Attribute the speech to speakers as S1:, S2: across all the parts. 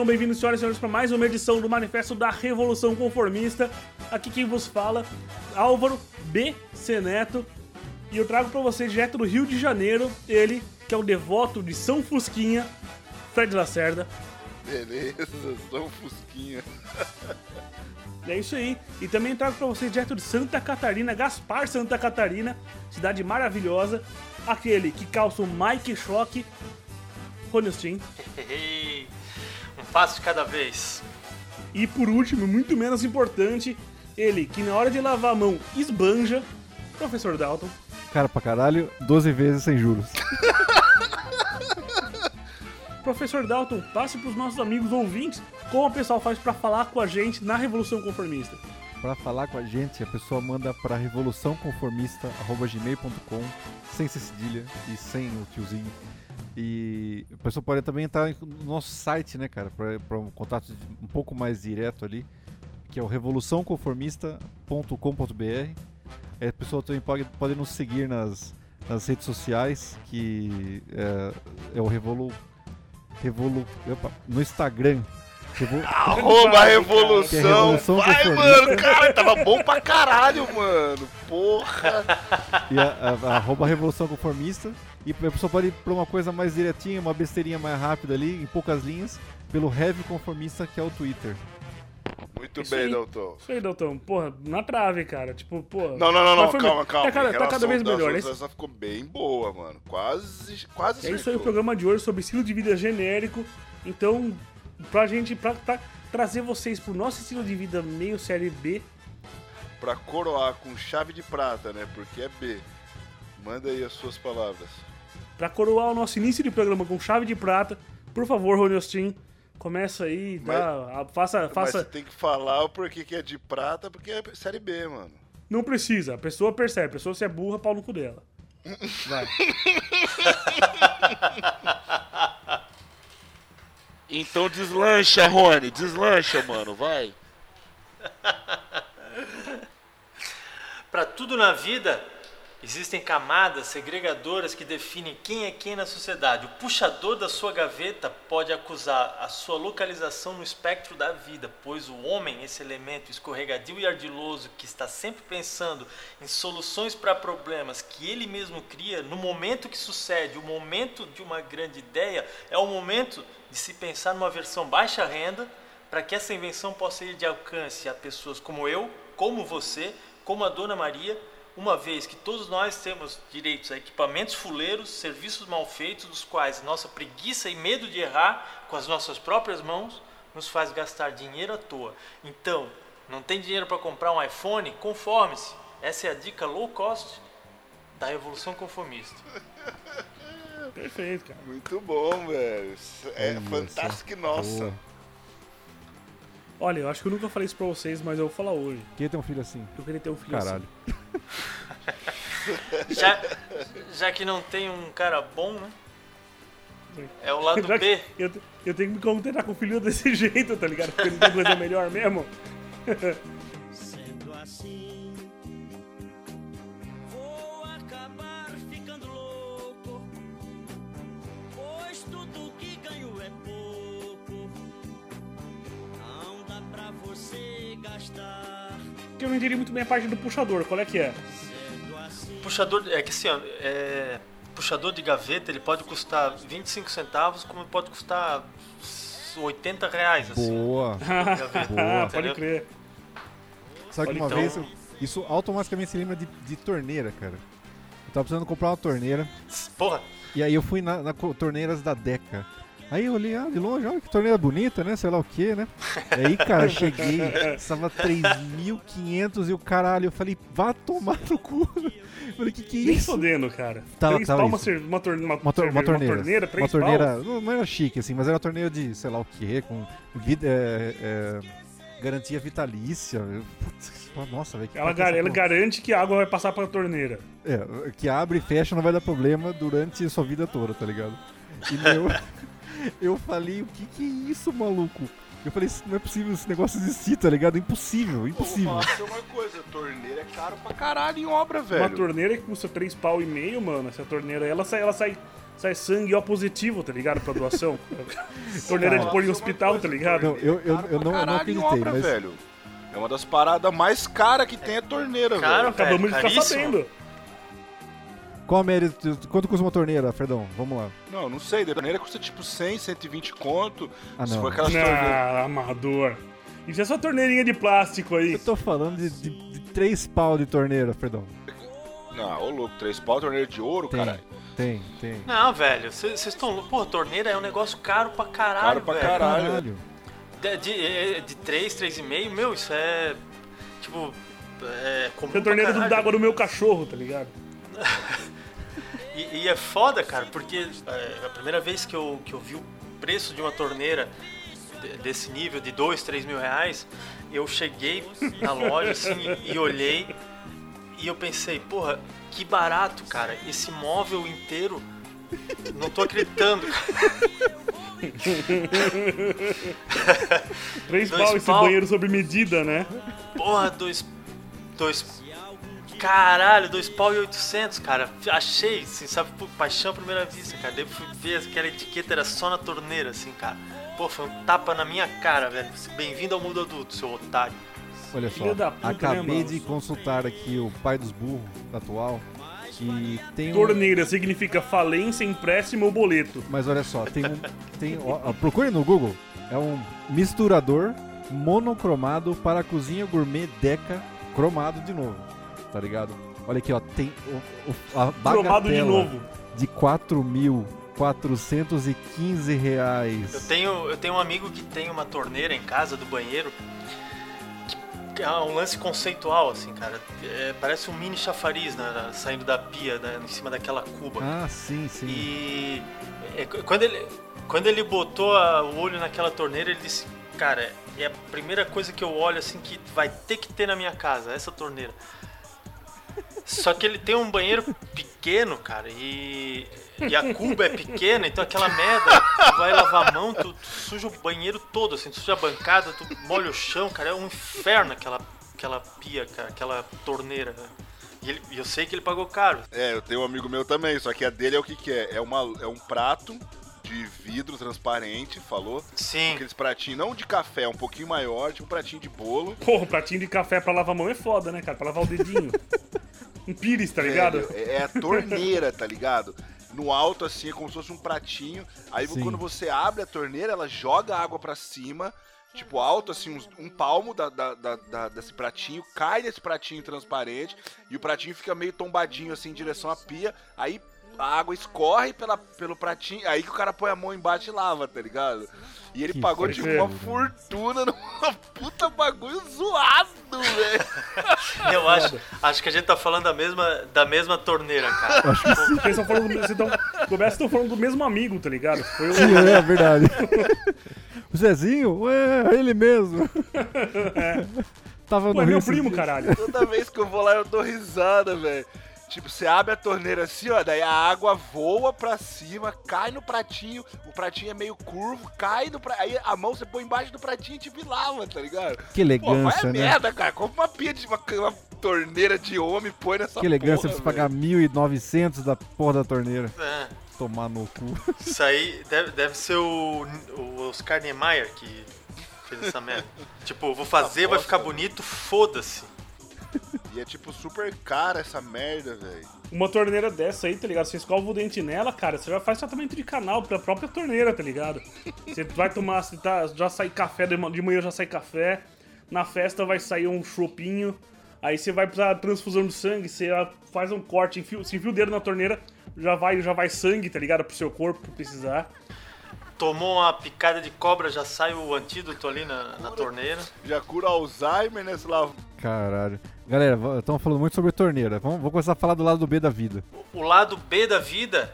S1: Sejam bem-vindos, senhoras e senhores, para mais uma edição do Manifesto da Revolução Conformista. Aqui quem vos fala, Álvaro B. Neto. E eu trago para vocês, direto do Rio de Janeiro, ele, que é o devoto de São Fusquinha, Fred Lacerda.
S2: Beleza, São Fusquinha.
S1: É isso aí. E também trago para vocês, direto de Santa Catarina, Gaspar Santa Catarina, cidade maravilhosa, aquele que calça o Mike Shock, Rony Stein.
S3: Um passo de cada vez.
S1: E por último, muito menos importante, ele que na hora de lavar a mão esbanja, Professor Dalton.
S4: Cara pra caralho, 12 vezes sem juros.
S1: Professor Dalton, passe para os nossos amigos ouvintes como o pessoal faz para falar com a gente na Revolução Conformista.
S4: Para falar com a gente, a pessoa manda para revoluçãoconformista@gmail.com, sem cedilha e sem o tiozinho. E a pessoa pode também entrar no nosso site, né, cara, para um contato um pouco mais direto ali, que é o revoluçãoconformista.com.br. A pessoa também pode, pode nos seguir nas, nas redes sociais, que é, é o Revolu, Revolu, opa, no Instagram.
S2: Revol... Arroba Revolução. É Vai, mano, cara, tava bom pra caralho, mano. Porra.
S4: E a, a, a arroba Revolução Conformista. E a pessoa pode ir pra uma coisa mais direitinha, uma besteirinha mais rápida ali, em poucas linhas, pelo Heavy Conformista, que é o Twitter.
S2: Muito Isso bem, aí. Dalton.
S1: Isso aí, Dalton. Porra, na trave, cara. Tipo, pô.
S2: Não, não, não, não. calma, calma.
S1: Tá cada, tá cada vez melhor.
S2: Essa esse... ficou bem boa, mano. Quase, quase
S1: É isso aí, o programa de hoje sobre estilo de vida genérico. Então, pra gente, pra, pra trazer vocês pro nosso estilo de vida meio série B.
S2: Pra coroar com chave de prata, né? Porque é B. Manda aí as suas palavras.
S1: Pra coroar o nosso início de programa com chave de prata, por favor, Rony Austin, começa aí, dá, faça, faça. Mas
S2: você tem que falar o porquê que é de prata, porque é série B, mano.
S1: Não precisa, a pessoa percebe, a pessoa se é burra, pau no cu dela. Vai.
S2: então deslancha, Rony, deslancha, mano, vai.
S3: pra tudo na vida, Existem camadas segregadoras que definem quem é quem na sociedade. O puxador da sua gaveta pode acusar a sua localização no espectro da vida, pois o homem, esse elemento escorregadio e ardiloso que está sempre pensando em soluções para problemas que ele mesmo cria, no momento que sucede, o momento de uma grande ideia, é o momento de se pensar numa versão baixa renda para que essa invenção possa ir de alcance a pessoas como eu, como você, como a Dona Maria uma vez que todos nós temos direitos a equipamentos fuleiros, serviços mal feitos, dos quais nossa preguiça e medo de errar com as nossas próprias mãos nos faz gastar dinheiro à toa. Então, não tem dinheiro para comprar um iPhone? Conforme-se. Essa é a dica low cost da revolução conformista.
S1: Perfeito, cara.
S2: Muito bom, velho. É fantástico, nossa. Boa.
S1: Olha, eu acho que eu nunca falei isso pra vocês, mas eu vou falar hoje.
S4: Queria ter um filho assim.
S1: Eu queria ter um filho
S4: Caralho.
S1: assim.
S3: já, já que não tem um cara bom, né? É o lado B.
S1: Eu, eu tenho que me contentar com um filho desse jeito, tá ligado? Porque não tem coisa melhor mesmo. que eu não entendi muito bem a parte do puxador. Qual é que é?
S3: Puxador, é que assim, ó, é, puxador de gaveta ele pode custar 25 centavos, como pode custar 80 reais. Assim,
S4: Boa.
S1: Boa. pode crer.
S4: Sabe que uma então... vez, isso automaticamente se lembra de, de torneira, cara. Eu tava precisando comprar uma torneira.
S3: Porra!
S4: E aí eu fui na, na torneiras da Deca. Aí eu olhei, ah, de longe, olha que torneira bonita, né? Sei lá o que, né? E aí, cara, cheguei, estava 3.500 e o caralho, eu falei, vá tomar no cu. Eu falei, que que é isso?
S1: Nem fodendo, cara.
S4: Tava, três tava
S1: uma, uma, uma,
S4: uma, tor uma, torneira.
S1: Uma torneira, três
S4: Uma torneira, não, não, era chique, assim, mas era uma torneira de, sei lá o que, com vida, é, é, garantia vitalícia. Putz, nossa, velho.
S1: Ela, gar ela garante que a água vai passar pra torneira.
S4: É, que abre e fecha não vai dar problema durante a sua vida toda, tá ligado? E meu... Eu falei, o que que é isso, maluco? Eu falei, não é possível esse negócio existir, tá ligado? Impossível, impossível. Pô,
S2: falar uma coisa, torneira é caro pra caralho em obra, velho.
S1: Uma torneira que custa 3 pau e meio, mano, essa torneira, ela sai, ela sai sai sangue O positivo, tá ligado? Pra doação. torneira de pôr em hospital, tá ligado?
S4: Não, eu, eu, eu, não, eu não acreditei,
S2: obra,
S4: mas...
S2: velho. É uma das paradas mais caras que tem a torneira,
S3: Caro,
S2: velho.
S1: Acabamos de ficar sabendo.
S4: Qual a média? Quanto custa uma torneira, Fredão? Vamos lá.
S2: Não, não sei. A torneira custa tipo 100, 120 conto.
S4: Ah,
S2: Se
S4: não.
S2: for aquelas torneiras...
S1: Ah, amador. Isso é só torneirinha de plástico aí.
S4: Eu tô falando de, de, de três pau de torneira, Fredão.
S2: Não, ô louco, três pau, torneira de ouro,
S4: Tem,
S2: caralho.
S4: tem, tem.
S3: Não, velho, vocês estão. Pô, torneira é um negócio caro pra caralho,
S2: Caro pra
S3: velho.
S2: caralho.
S3: De, de, é, de 3, 3,5, meu, isso é. Tipo. É comum
S1: Tem a torneira do-
S3: pra
S1: da água do meu cachorro, tá ligado?
S3: E, e é foda, cara, porque é, a primeira vez que eu, que eu vi o preço de uma torneira de- desse nível, de 2, 3 mil reais, eu cheguei na loja assim e, olhei e eu pensei, porra, que barato, cara, esse móvel inteiro. Não tô acreditando.
S1: Três pau esse
S3: pau.
S1: banheiro sob medida, né?
S3: Porra, dois. Dois. Caralho, dois pau e oitocentos, cara. Achei, assim, sabe, por paixão à primeira vista, cara. Daí eu fui ver aquela etiqueta, era só na torneira, assim, cara. Pô, foi um tapa na minha cara, velho. Bem-vindo ao mundo adulto, seu otário.
S4: Olha só,
S1: puta, né,
S4: acabei
S1: mano?
S4: de consultar aqui o pai dos burros atual e tem um...
S1: Torneira significa falência, empréstimo ou boleto.
S4: Mas olha só, tem um... Tem, ó, ó, procure no Google. É um misturador monocromado para cozinha gourmet Deca cromado de novo. Tá ligado? Olha aqui, ó. Tem o, o, a
S1: Cromado de
S4: bagatela
S1: novo.
S4: de 4.415 reais.
S3: Eu tenho, eu tenho um amigo que tem uma torneira em casa do banheiro. Que é um lance conceitual, assim, cara. É, parece um mini chafariz né, saindo da pia, né, em cima daquela cuba.
S4: Ah, sim, sim.
S3: E é, qu- quando ele, quando ele botou a- o olho naquela torneira, ele disse: Cara, é a primeira coisa que eu olho assim que vai ter que ter na minha casa, essa torneira. Só que ele tem um banheiro pequeno, cara, e, e a cuba é pequena, então aquela merda, tu vai lavar a mão, tu, tu suja o banheiro todo, assim, tu suja a bancada, tu molha o chão, cara, é um inferno aquela, aquela pia, cara, aquela torneira. né? E, ele- eu sei que ele pagou caro.
S2: É, eu tenho um amigo meu também, só que a dele é o que que é? É, uma, é um prato de vidro transparente, falou?
S3: Sim.
S2: Aqueles pratinhos, não de café, um pouquinho maior, tipo um pratinho de bolo.
S1: Porra, pratinho de café pra lavar a mão é foda, né, cara? Pra lavar o dedinho. um pires, tá ligado?
S2: É, é a torneira, tá ligado? No alto, assim, é como se fosse um pratinho. Aí
S4: Sim.
S2: quando você abre a torneira, ela joga a água pra cima. Tipo, alto, assim, uns- um palmo da, da- da- da- desse pratinho, cai nesse pratinho transparente, e o pratinho fica meio tombadinho, assim, em direção à pia. Aí a água escorre pela, pelo pratinho, aí que o cara põe a mão embaixo e lava, tá ligado? E ele
S4: Que
S2: pagou, tipo, uma fortuna numa puta bagulho zoado, velho.
S3: Eu acho, acho que a gente tá falando da mesma, da mesma torneira, cara.
S1: Vocês estão falando, do- vocês estão, começa estão falando do mesmo amigo, tá ligado? Foi o,
S4: Sim, é verdade. o Zezinho? Ué, é ele mesmo. Tava no
S1: Pô, é meu primo, caralho.
S2: Toda vez que eu vou lá eu dou risada, velho. Tipo, você abre a torneira assim, ó, daí a água voa pra cima, cai no pratinho, o pratinho é meio curvo, cai no pratinho, aí a mão você põe embaixo do pratinho e tipo lava, tá ligado?
S4: Que
S2: Pô, vai a
S4: elegância, né?
S2: merda, cara, compra uma pia de uma, uma torneira de homem e põe nessa
S4: Que elegância
S2: porra,
S4: você pagar 1.900 da porra da torneira.
S3: É,
S4: Tomar no cu.
S3: isso aí deve, deve ser o, o Oscar Niemeyer que fez essa merda. Tipo, vou fazer, vai ficar bonito, foda-se.
S2: E é tipo super cara essa merda, velho.
S1: Uma torneira dessa aí, tá ligado? Você escova o dente nela, cara, você já faz tratamento de canal pra própria torneira, tá ligado? Você vai tomar, você tá, já sai café, de ma- de manhã já sai café, na festa vai sair um chopinho, aí você vai pra transfusão de sangue, você faz um corte, enfia, se enfia o dedo na torneira, já vai, já vai sangue, tá ligado? Pro seu corpo, precisar.
S3: Tomou uma picada de cobra, já sai o antídoto ali na, na torneira.
S2: Já cura Alzheimer, né? Sei lá.
S4: Caralho. Galera, estamos falando muito sobre torneira. Vamos, vamos começar a falar do lado do B da vida.
S3: O lado B da vida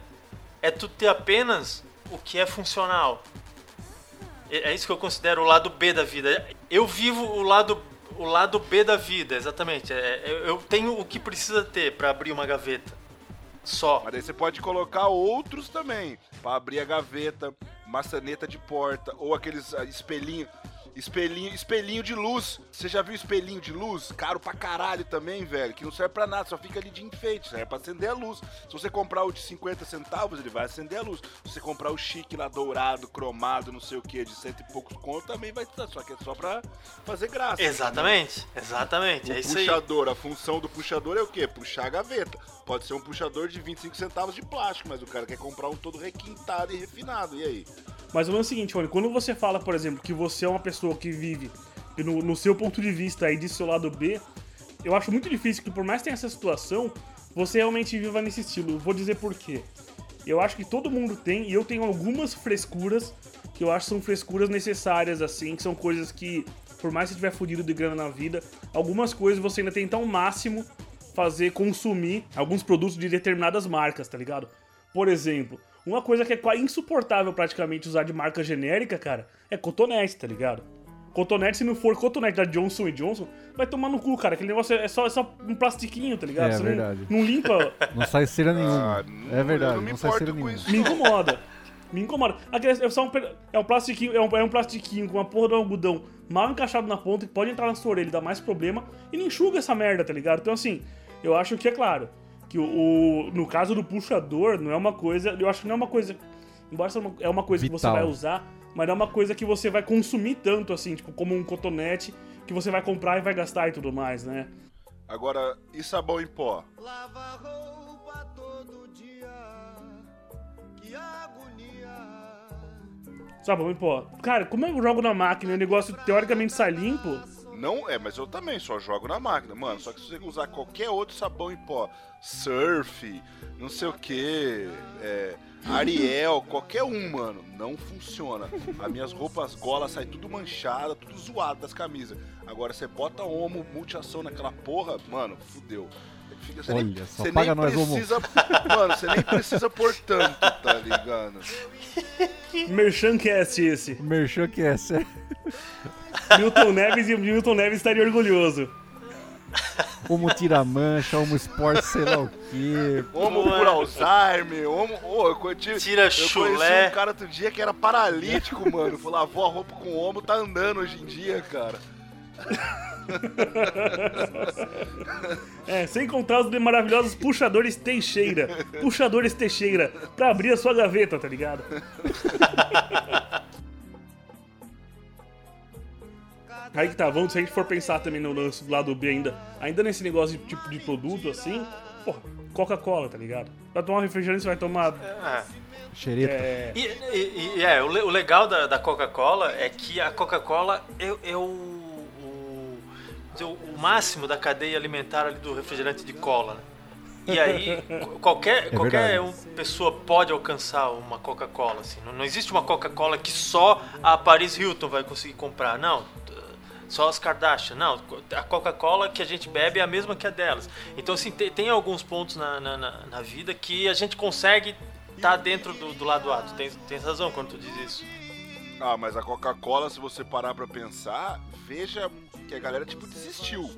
S3: é tu ter apenas o que é funcional. É é isso que eu considero o lado B da vida. Eu vivo o lado, o lado B da vida, exatamente. É, eu- eu tenho o que precisa ter pra abrir uma gaveta. Só.
S2: Mas daí você pode colocar outros também, Pra abrir a gaveta, maçaneta de porta, ou aqueles ah, espelhinhos. Espelhinho, espelhinho de luz. Você já viu espelhinho de luz? Caro pra caralho também, velho. Que não serve pra nada, só fica ali de enfeite. Serve pra acender a luz. Se você comprar o de 50 centavos, ele vai acender a luz. Se você comprar o chique lá dourado, cromado, não sei o que, de cento e poucos conto, também vai estar. Só que é só pra fazer graça.
S3: Exatamente, exatamente.
S2: O
S3: É isso aí.
S2: puxador, a função do puxador é o quê? Puxar a gaveta. Pode ser um puxador de 25 centavos de plástico, mas o cara quer comprar um todo requintado e refinado. E aí?
S1: Mas o lance é o seguinte, Rony, quando você fala, por exemplo, que você é uma pessoa que vive no, no seu ponto de vista aí de seu lado B, eu acho muito difícil que por mais que tenha essa situação, você realmente viva nesse estilo. Vou dizer por quê. Eu acho que todo mundo tem, e eu tenho algumas frescuras que eu acho que são frescuras necessárias, assim, que são coisas que, por mais que você tiver fudido de grana na vida, algumas coisas você ainda tenta ao máximo fazer consumir alguns produtos de determinadas marcas, tá ligado? Por exemplo, uma coisa que é quase insuportável praticamente usar de marca genérica, cara, é cotonete, tá ligado? Cotonete, se não for cotonete da Johnson Johnson, vai tomar no cu, cara. Aquele negócio é só, é só um plastiquinho, tá ligado?
S4: É
S1: Você não-
S4: verdade.
S1: Não, limpa.
S4: Não sai cera nenhuma.
S2: Ah, não-
S4: é verdade,
S2: eu
S4: não,
S2: não me
S4: sai
S2: importo
S4: cera
S2: com
S4: nenhuma.
S2: isso.
S1: Me incomoda. Me incomoda. Aquele é só um, é um plastiquinho, é um, é um plastiquinho com uma porra de um algodão mal encaixado na ponta que pode entrar na sua orelha e dar mais problema e não enxuga essa merda, tá ligado? Então assim, eu acho que é claro que o, o- no caso do puxador não é uma coisa, eu acho que não é uma coisa, embora seja uma, é uma coisa que você
S4: Vital.
S1: vai usar, mas não é uma coisa que você vai consumir tanto assim, tipo como um cotonete que você vai comprar e vai gastar e tudo mais, né?
S2: Agora, e sabão em pó?
S5: Lava roupa todo dia, que agonia.
S1: Sabe, mas, pô, cara, como eu jogo na máquina e o negócio teoricamente sai limpo,
S2: Não, é, mas eu também só jogo na máquina, mano. Só que se você usar qualquer outro sabão em pó, surf, não sei o que, Ariel, qualquer um, mano, não funciona. As minhas roupas golas saem tudo manchada, tudo zoado das camisas. Agora você bota homo, multiação naquela porra, mano, fudeu. Você nem-
S4: Olha só,
S2: você
S4: paga
S2: nem
S4: nós, homo.
S2: precisa, Mano, você nem precisa pôr tanto, tá ligado?
S1: Merchancast esse.
S4: O merchan que é sério.
S1: Milton Neves e o Milton Neves estaria orgulhoso.
S4: Como tira mancha, como esporte, sei lá o quê.
S2: Homo por Alzheimer, homo. Ô, eu conheci,
S3: Tira
S2: eu
S3: chulé.
S2: conheci um cara outro dia que era paralítico, mano. Falou, lavou a roupa com homo, tá andando hoje em dia, cara.
S1: É, sem contar os maravilhosos puxadores Teixeira. Puxadores Teixeira, pra abrir a sua gaveta, tá ligado? Aí que tá, vamos, se a gente for pensar também no lance do lado B ainda, ainda nesse negócio de tipo de produto assim, porra, Coca-Cola, tá ligado? Vai tomar um refrigerante, você vai tomar.
S3: É.
S4: Xereta.
S1: É,
S3: E, e- e, é, o, le- o legal da, da Coca-Cola é que a Coca-Cola o, o, dizer, o máximo da cadeia alimentar ali do refrigerante de cola, né? E aí, qu- qualquer, qualquer
S4: verdade.
S3: um- pessoa pode alcançar uma Coca-Cola, assim. Não, não existe uma Coca-Cola que só a Paris Hilton vai conseguir comprar, não. Só as Kardashian, não. A Coca-Cola que a gente bebe é a mesma que a delas. Então, assim, tem, tem alguns pontos na, na, na- na vida que a gente consegue estar dentro do, do lado A. Tu tens, tens razão quando tu diz isso.
S2: Ah, mas a Coca-Cola, se você parar pra pensar, veja que a galera, tipo, desistiu.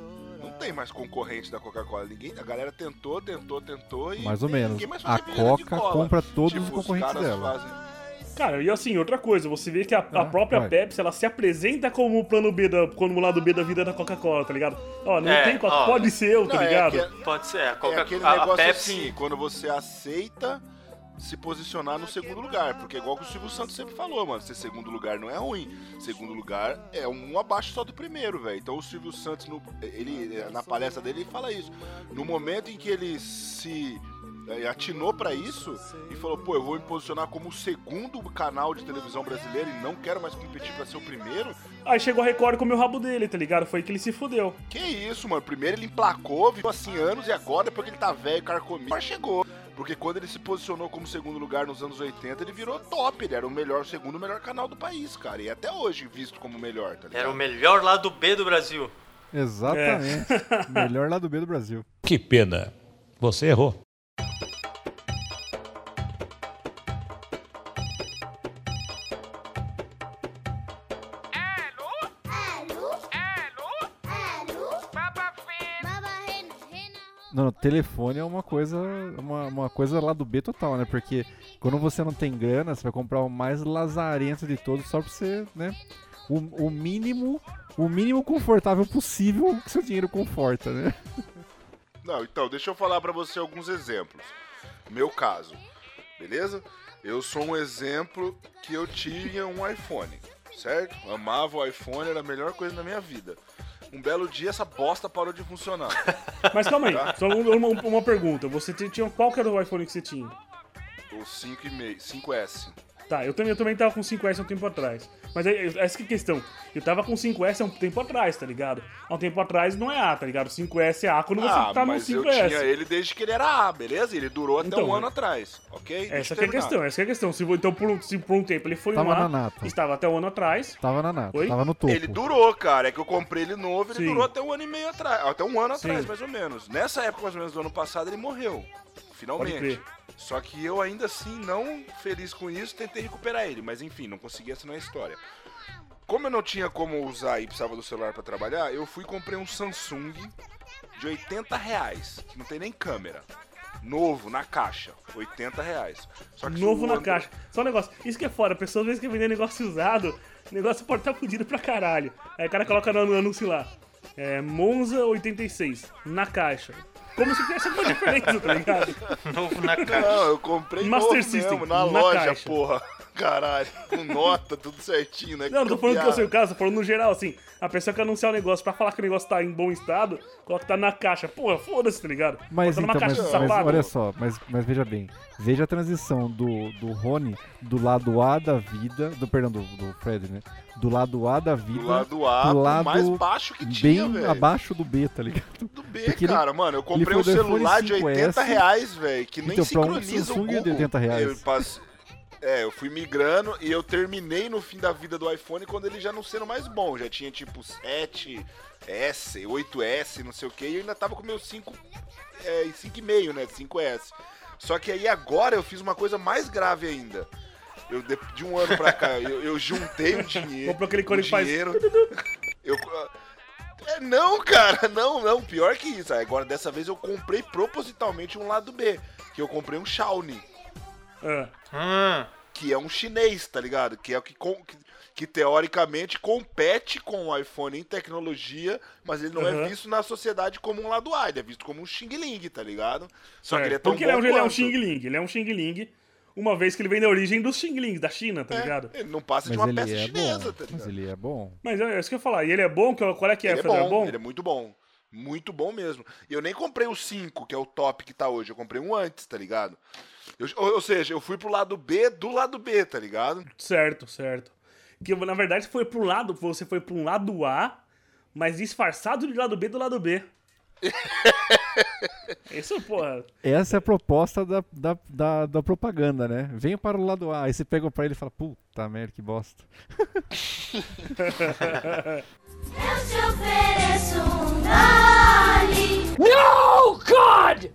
S2: Não tem mais concorrente da Coca-Cola. Ninguém, a galera tentou, tentou, tentou e.
S4: Mais ou menos.
S2: mais
S4: A Coca compra todos
S2: Tipo,
S4: os concorrentes
S2: caras
S4: dela.
S2: fazem-
S1: Cara, e assim, outra coisa, você vê que a, a
S4: Ah,
S1: própria
S4: vai.
S1: Pepsi, ela se apresenta como o plano B, da, como o lado B da vida da Coca-Cola, tá ligado? Ó, não
S3: É,
S1: tem Coca,
S3: ó.
S1: pode ser eu, tá
S2: Não, é
S1: ligado?
S2: aque-
S3: Pode ser. A,
S2: É
S3: Coca
S2: aquele
S3: a, a Pepsi.
S2: assim, quando você aceita se posicionar no segundo lugar. Porque é igual que o Silvio Santos sempre falou, mano. Ser segundo lugar não é ruim. Segundo lugar é um abaixo só do primeiro, velho. Então o Silvio Santos, no- ele, na palestra dele, ele fala isso. No momento em que ele se eh, atinou pra isso e falou, pô, eu vou me posicionar como o segundo canal de televisão brasileiro e não quero mais competir pra ser o primeiro.
S1: Aí chegou a Record com o meu rabo dele, tá ligado? Foi que ele se fudeu.
S2: Que isso, mano. Primeiro ele emplacou, viveu assim anos e agora, depois que ele tá velho, carcomido, mas chegou. Porque quando ele se posicionou como segundo lugar nos anos 80, ele virou top. Ele era o melhor, segundo melhor canal do país, cara. E até hoje visto como o melhor, tá ligado?
S3: Era o melhor lado B do Brasil.
S4: Exatamente. Melhor lado B do Brasil.
S6: Que pena. Você errou.
S4: Telefone é uma coisa, uma, uma coisa lá do B total, né? Porque quando você não tem grana, você vai comprar o mais lazarento de todos só pra você, né? o, o mínimo, o mínimo confortável possível que seu dinheiro conforta, né?
S2: Não, então, deixa eu falar pra você alguns exemplos. Meu caso, beleza? Eu sou um exemplo que eu tinha um iPhone, certo? Amava o iPhone, era a melhor coisa da minha vida. Um belo dia essa bosta parou de funcionar.
S1: Mas calma aí,
S2: Tá.
S1: só uma, uma- pergunta. Você tinha- tinha. Qual que era o iPhone que você tinha?
S2: O 5,5, 5S.
S1: Tá, eu também, eu também tava com 5S há um tempo atrás. Mas é, é- essa que é a questão. Eu tava com 5S há um tempo atrás, tá ligado? Há um tempo atrás não é A, tá ligado? 5S é A quando você
S2: Ah,
S1: tá no
S2: mas eu
S1: 5S.
S2: tinha ele desde que ele era A, beleza? Ele durou até
S1: Então,
S2: um ano
S1: é-
S2: atrás, ok?
S1: Essa que é a questão, essa que é a questão. Se, então, por um, se por um tempo ele foi
S4: Tava
S1: um A,
S4: na nata.
S1: estava até um ano atrás.
S4: Tava na nata,
S1: Oi?
S4: tava no topo.
S2: Ele durou, cara. É que eu comprei ele novo, ele
S1: Sim.
S2: durou até um ano e meio atrás. Até um ano
S1: Sim.
S2: atrás, mais ou menos. Nessa época, mais ou menos, do ano passado, ele morreu.
S1: Pode
S2: Finalmente. Só que eu ainda assim, não feliz com isso, tentei recuperar ele. Mas enfim, não consegui assinar a história. Como eu não tinha como usar e precisava do celular pra trabalhar, eu fui e comprei um Samsung de 80 reais, que não tem nem câmera. Novo, na caixa. 80 reais. Que
S1: Novo na
S2: Andro-
S1: caixa. Só um negócio. Isso que é fora. A pessoa às vezes quer vender negócio usado. Negócio pode estar fudido pra caralho. Aí o cara coloca no anúncio lá. É, Monza 86. Na caixa. Como se tivesse alguma diferença, tá ligado?
S3: Novo na caixa.
S2: Não, eu comprei
S1: Master
S2: novo
S1: System,
S2: mesmo, na,
S1: na
S2: loja,
S1: caixa.
S2: porra. Caralho, com nota, tudo certinho, né?
S1: Não, não tô falando que eu sei o caso, tô falando no geral, assim. A pessoa quer anunciar o negócio pra falar que o negócio tá em bom estado, coloca que tá na caixa. Porra, foda-se, tá ligado?
S4: Mas então, mas,
S1: caixa de
S4: mas
S1: sapato.
S4: olha só, mas, mas veja bem. Veja a transição do, do Rony do lado A da vida. Do, perdão, do, do Fred, né? Do lado A da vida.
S2: Do lado A,
S4: pro lado
S2: mais baixo que tinha,
S4: bem
S2: velho.
S4: abaixo do B, tá ligado?
S2: Do B,
S4: Porque ele-
S2: cara, mano. Eu comprei um
S4: do
S2: celular de 80
S4: 5S,
S2: reais, velho, que nem
S4: então, um
S2: sincroniza o
S4: Samsung de
S2: Google.
S4: 80 reais.
S2: Eu passe- É, eu fui migrando e eu terminei no fim da vida do iPhone quando ele já não sendo mais bom. Já tinha tipo 7S, 8S, não sei o que, e eu ainda tava com meu 5, é, 5,5, né? 5S. Só que aí agora eu fiz uma coisa mais grave ainda. Eu, de, de um ano pra cá, eu, eu juntei o dinheiro.
S1: Comprou aquele
S2: o
S1: cone que faz
S2: dinheiro. Eu, é, não, cara, não, não, pior que isso. Agora, dessa vez eu comprei propositalmente um lado B, que eu comprei um Xiaomi,
S1: Ah,
S2: que é um chinês, tá ligado? Que é o que, que, que teoricamente compete com o iPhone em tecnologia, mas ele não é visto na sociedade como um lado A, ele é visto como um Xing Ling, tá ligado? Só que
S1: certo.
S2: ele é tão
S1: Porque ele é, um, ele é um. Xing Ling. Ele é um Xing Ling, uma vez que ele vem da origem dos Xing Lings, da China, tá
S2: É,
S1: ligado?
S2: ele não passa de
S4: Mas
S2: uma
S4: ele
S2: peça
S4: é
S2: chinesa,
S4: bom.
S2: tá ligado?
S4: Mas ele é bom.
S1: Mas é isso que eu ia falar. E ele é bom? Que- Qual é que é,
S2: Ele é
S1: Fedor?
S2: bom,
S1: bom?
S2: ele é muito bom. Muito bom mesmo. E eu nem comprei o 5, que é o top que tá hoje. Eu comprei um antes, tá ligado? Eu- ou, seja, eu fui pro lado B do lado B, tá ligado?
S1: Certo, certo. Que na verdade você foi pro lado, você foi um lado A, mas disfarçado de lado B do lado B. Isso, porra.
S4: Essa é a proposta da, da, da, da propaganda, né? Venha para o lado A. Aí você pega pra ele e fala, puta merda, que bosta.
S7: Eu te ofereço um gole.
S8: No, God!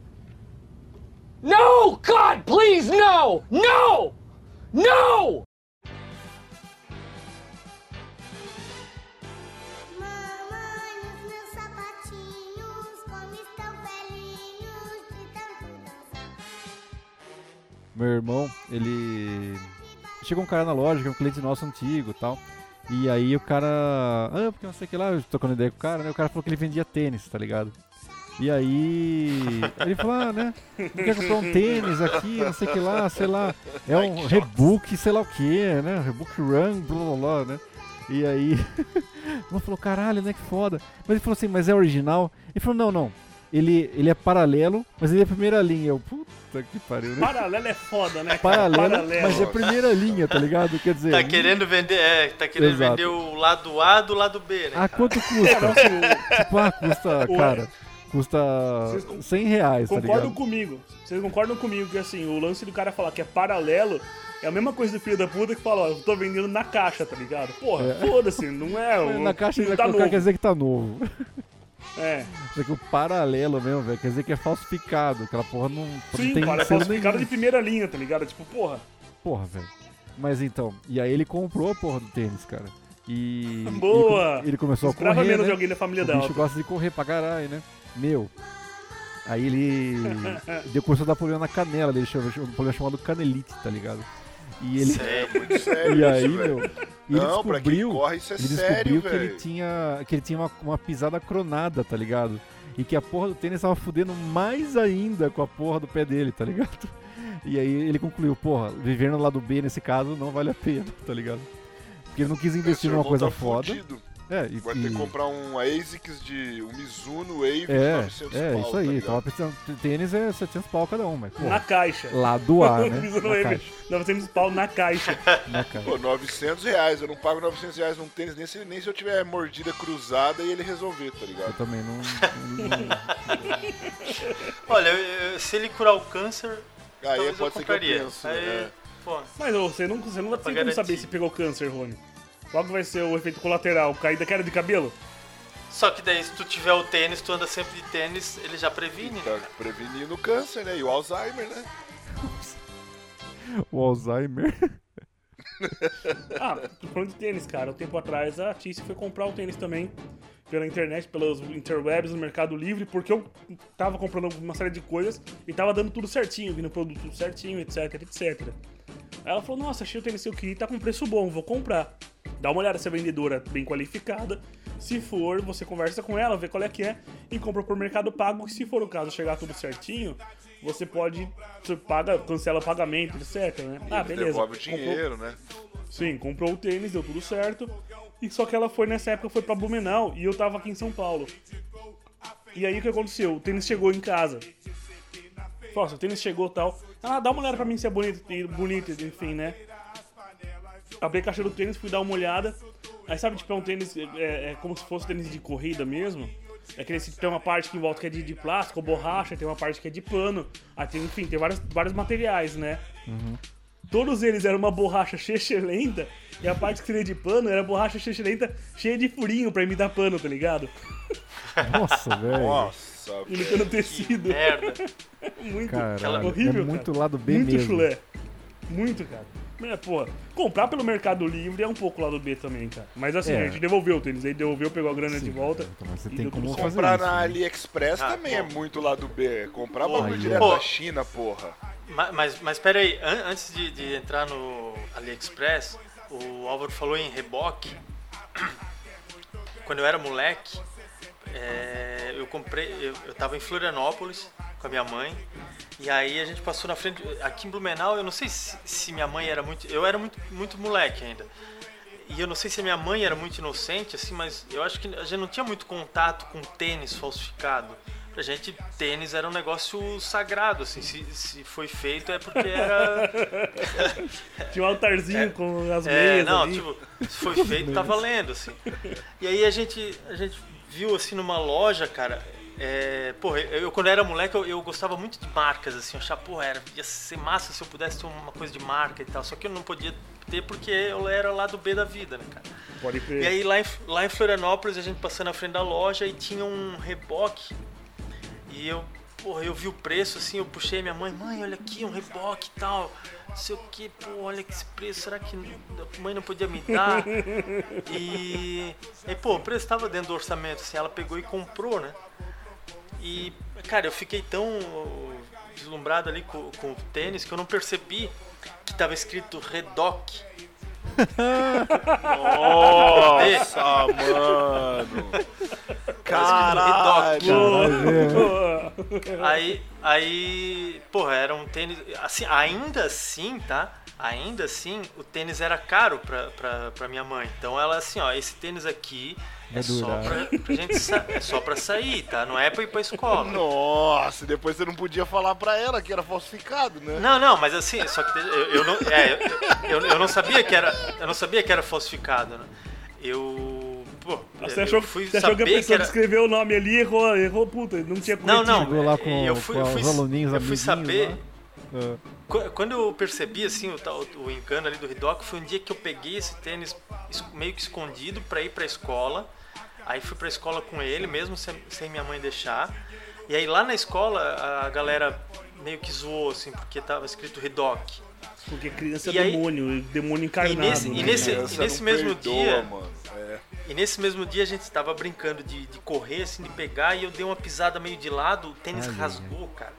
S8: No, God, please, no! No! No!
S4: Meu irmão, ele. Chegou um cara na loja, que é um cliente nosso antigo e tal. E aí o cara. Ah, porque não sei o que lá, eu tô trocando ideia com o cara, né? O cara falou que ele vendia tênis, tá ligado? E aí. Ele falou, ah, né? Quer comprar um tênis aqui, não sei o que lá, sei lá. É um rebook, sei lá o que, né? Rebook Run, blá blá blá, né? E aí. Ela falou, caralho, né? Que foda. Mas ele falou assim, mas é original? Ele falou, não, não. Ele, ele é paralelo, mas ele é primeira linha. Eu, puta que pariu, né?
S1: Paralelo é foda, né? cara?
S4: Paralelo, mas é primeira linha, tá ligado? Quer dizer.
S3: tá querendo vender, é, tá querendo
S4: Exato.
S3: vender o lado A do lado B, né?
S4: Ah, quanto custa? tipo, ah, custa, cara, custa
S1: Vocês con-
S4: 100 reais, tá
S1: Concordam comigo. Vocês concordam comigo que assim, o lance do cara falar que é paralelo é a mesma coisa do filho da puta que fala, ó, eu tô vendendo na caixa, tá ligado? Porra,
S4: É.
S1: foda-se, não é o.
S4: Na caixa ele vai
S1: tá
S4: colocar,
S1: novo.
S4: quer dizer que tá novo.
S1: É.
S4: Só que o paralelo mesmo, velho, quer dizer que é falsificado. Aquela porra não, não
S1: Sim,
S4: tem
S1: cara, é falsificado de
S4: nenhum.
S1: primeira linha, tá ligado? Tipo, porra.
S4: Porra, velho. Mas então, e aí ele comprou a porra do tênis, cara. E.
S1: Boa!
S4: Ele, ele começou a correr.
S1: menos
S4: né?
S1: de alguém da família
S4: O
S1: dela.
S4: bicho gosta de correr pra caralho, né? Meu. Aí ele. deu começou a dar problema na canela dele, chama- um problema chamado canelite, tá ligado? E ele.
S3: Sei.
S2: Muito sério
S4: E aí,
S2: isso,
S4: meu. E ele
S2: Não, pra quem
S4: descobriu.
S2: corre isso é
S4: ele
S2: sério,
S4: descobriu que ele
S2: velho.
S4: tinha. Que ele tinha uma, uma pisada cronada, tá ligado? E que a porra do tênis tava fudendo mais ainda com a porra do pé dele, tá ligado? E aí ele concluiu, porra, viver no lado B nesse caso não vale a pena, tá ligado? Porque ele não quis investir numa coisa
S2: tá
S4: foda.
S2: fudido.
S4: É, e,
S2: Vai ter que comprar um ASICS de um Mizuno Wave de
S4: é,
S2: 900
S4: é
S2: pau,
S4: isso
S2: tá
S4: aí.
S2: ligado?
S4: tava precisando. Tênis é 700 pau cada um, mas.
S1: Na
S4: Porra,
S1: caixa.
S4: lado A, né?
S1: Mizuno
S4: Na
S1: Wave,
S4: caixa,
S1: 900 pau na caixa.
S4: na caixa.
S2: Pô, 900 reais. Eu não pago 900 reais num tênis nem se, nem se eu tiver mordida cruzada e ele resolver, tá
S4: Eu
S2: ligado?
S4: também não.
S3: Olha, eu- eu- se ele curar o câncer,
S2: Aí
S3: talvez eu
S2: pode ser que eu
S3: compraria.
S2: pense.
S3: Aí,
S2: né?
S3: pô,
S1: Mas ô, você não, você não tem
S3: pra
S1: como
S3: garantir.
S1: saber se pegou câncer, Rony. Qual que vai ser o efeito colateral? Cair da queda de cabelo?
S3: Só que daí, se tu tiver o tênis, tu anda sempre de tênis, ele já previne, né?
S2: Tá prevenindo o câncer, né? E o Alzheimer, né?
S4: o Alzheimer.
S1: Ah, tô falando de tênis, cara. Um tempo atrás a Tice foi comprar o tênis também pela internet, pelos interwebs no Mercado Livre, porque eu tava comprando uma série de coisas e tava dando tudo certinho, vindo produto certinho, etc, etc. Ela falou, nossa, achei o tênis que eu queria, tá com preço bom, vou comprar. Dá uma olhada se a vendedora bem qualificada. Se for, você conversa com ela, vê qual é que é e compra por Mercado Pago. E se for o caso chegar tudo certinho, você pode. Você paga, cancela o pagamento, etc. Né?
S2: E
S1: Ah,
S2: ele
S1: beleza.
S2: devolve o
S1: Comprou-
S2: dinheiro, né?
S1: Sim, comprou o tênis, deu tudo certo. E só que ela foi nessa época foi pra Blumenau e eu tava aqui em São Paulo. E aí o que aconteceu? O tênis chegou em casa. Nossa, o tênis chegou e tal. Ah, dá uma olhada pra mim se é bonito, bonito, enfim, né? Abri a caixa do tênis, fui dar uma olhada. Aí sabe, tipo, é um tênis, é, é como se fosse tênis de corrida mesmo. É aquele que tem uma parte que em volta que é de, de plástico ou borracha, tem uma parte que é de pano. Aí tem, enfim, tem vários, vários materiais, né? Todos eles eram uma borracha chechelenta e a parte que seria de pano era borracha chechelenta cheia de furinho pra imitar pano, tá ligado?
S4: Nossa, velho.
S2: Nossa,
S1: Imitando
S2: velho.
S1: tecido.
S3: Merda.
S1: Muito
S4: Caralho,
S1: horrível,
S4: é muito
S1: cara.
S4: lado B
S1: Muito
S4: mesmo.
S1: chulé. Muito, cara. É, porra, comprar pelo Mercado Livre é um pouco lado B também, cara. Mas assim,
S4: É.
S1: a gente devolveu o tênis, aí devolveu, pegou a grana de
S4: Sim,
S1: volta.
S4: então, mas você tem como fazer
S2: Comprar
S4: isso,
S2: na
S4: né?
S2: AliExpress
S3: Ah,
S2: também é
S3: pô.
S2: muito lado B. Comprar
S3: Pô,
S2: bagulho direto
S3: ó.
S2: da China, porra.
S3: Ma- Mas, mas pera aí, an- antes de, de entrar no AliExpress, o Álvaro falou em reboque. Quando eu era moleque, é, eu comprei, eu, eu tava em Florianópolis com a minha mãe, e aí a gente passou na frente, aqui em Blumenau, eu não sei se, se minha mãe era muito, eu era muito, muito moleque ainda. E eu não sei se a minha mãe era muito inocente, assim, mas eu acho que a gente não tinha muito contato com tênis falsificado. Pra gente, tênis era um negócio sagrado, assim, se, se foi feito é porque era...
S1: Tinha um altarzinho com as
S3: É,
S1: meias
S3: não,
S1: ali.
S3: tipo, se foi feito, tá valendo, assim. E aí a gente, a gente viu, assim, numa loja, cara, é, porra, eu, quando era moleque, eu, eu gostava muito de marcas, assim, eu achava, porra, era, ia ser massa se eu pudesse ter uma coisa de marca e tal, só que eu não podia ter porque eu era lá do B da vida, né, cara.
S1: Pode
S3: E
S1: crer.
S3: aí lá em, lá em Florianópolis, a gente passando na frente da loja e tinha um reboque. E eu, porra, eu vi o preço assim, eu puxei minha mãe, mãe, olha aqui, um reboque e tal. Não sei o que, pô, olha que esse preço, será que a mãe não podia me dar? E, e pô, o preço tava dentro do orçamento, assim, ela pegou e comprou, né? E, cara, eu fiquei tão deslumbrado ali com, com o tênis que eu não percebi que tava escrito Redoc.
S2: Nossa, mano. Caralho.
S3: Aí, aí, porra, era um tênis. Assim, ainda assim, tá? Ainda assim, o tênis era caro pra, pra, pra minha mãe. Então ela assim, ó, esse tênis aqui é
S4: Vai
S3: só, pra, pra gente sa- é só pra sair, tá? Não é pra ir pra escola.
S2: Nossa, e depois você não podia falar pra ela que era falsificado, né?
S3: Não, não, mas assim, só que eu, eu não, é, eu, eu não sabia que era, eu não sabia que era falsificado, né? Eu, pô,
S1: Você
S3: eu
S1: achou,
S3: fui
S1: você achou que a pessoa
S3: era-
S1: que escreveu o nome ali errou, errou, puta, não tinha
S3: Não,
S1: corretivo.
S3: não.
S4: Chegou lá com,
S3: eu fui-
S4: com
S3: eu fui-
S4: os aluninhos
S3: eu fui saber-
S4: lá.
S3: Qu- Quando eu percebi assim o, tal- o engano ali do Ridoc, foi um dia que eu peguei esse tênis meio que escondido pra ir pra escola. Aí fui pra escola com ele, mesmo sem, sem minha mãe deixar. E aí lá na escola a galera meio que zoou assim, porque tava escrito Ridoc.
S1: Porque criança é
S3: E aí-
S1: demônio, demônio encarnado.
S3: E nesse-
S1: né,
S3: e nesse-
S1: cara?
S2: Criança
S3: nesse
S2: não
S3: mesmo
S2: perdoa,
S3: dia-
S2: Mano. É.
S3: E nesse mesmo dia a gente tava brincando de, de correr, assim, de pegar, e eu dei uma pisada meio de lado, o tênis
S4: Ai, ai,
S3: rasgou, cara.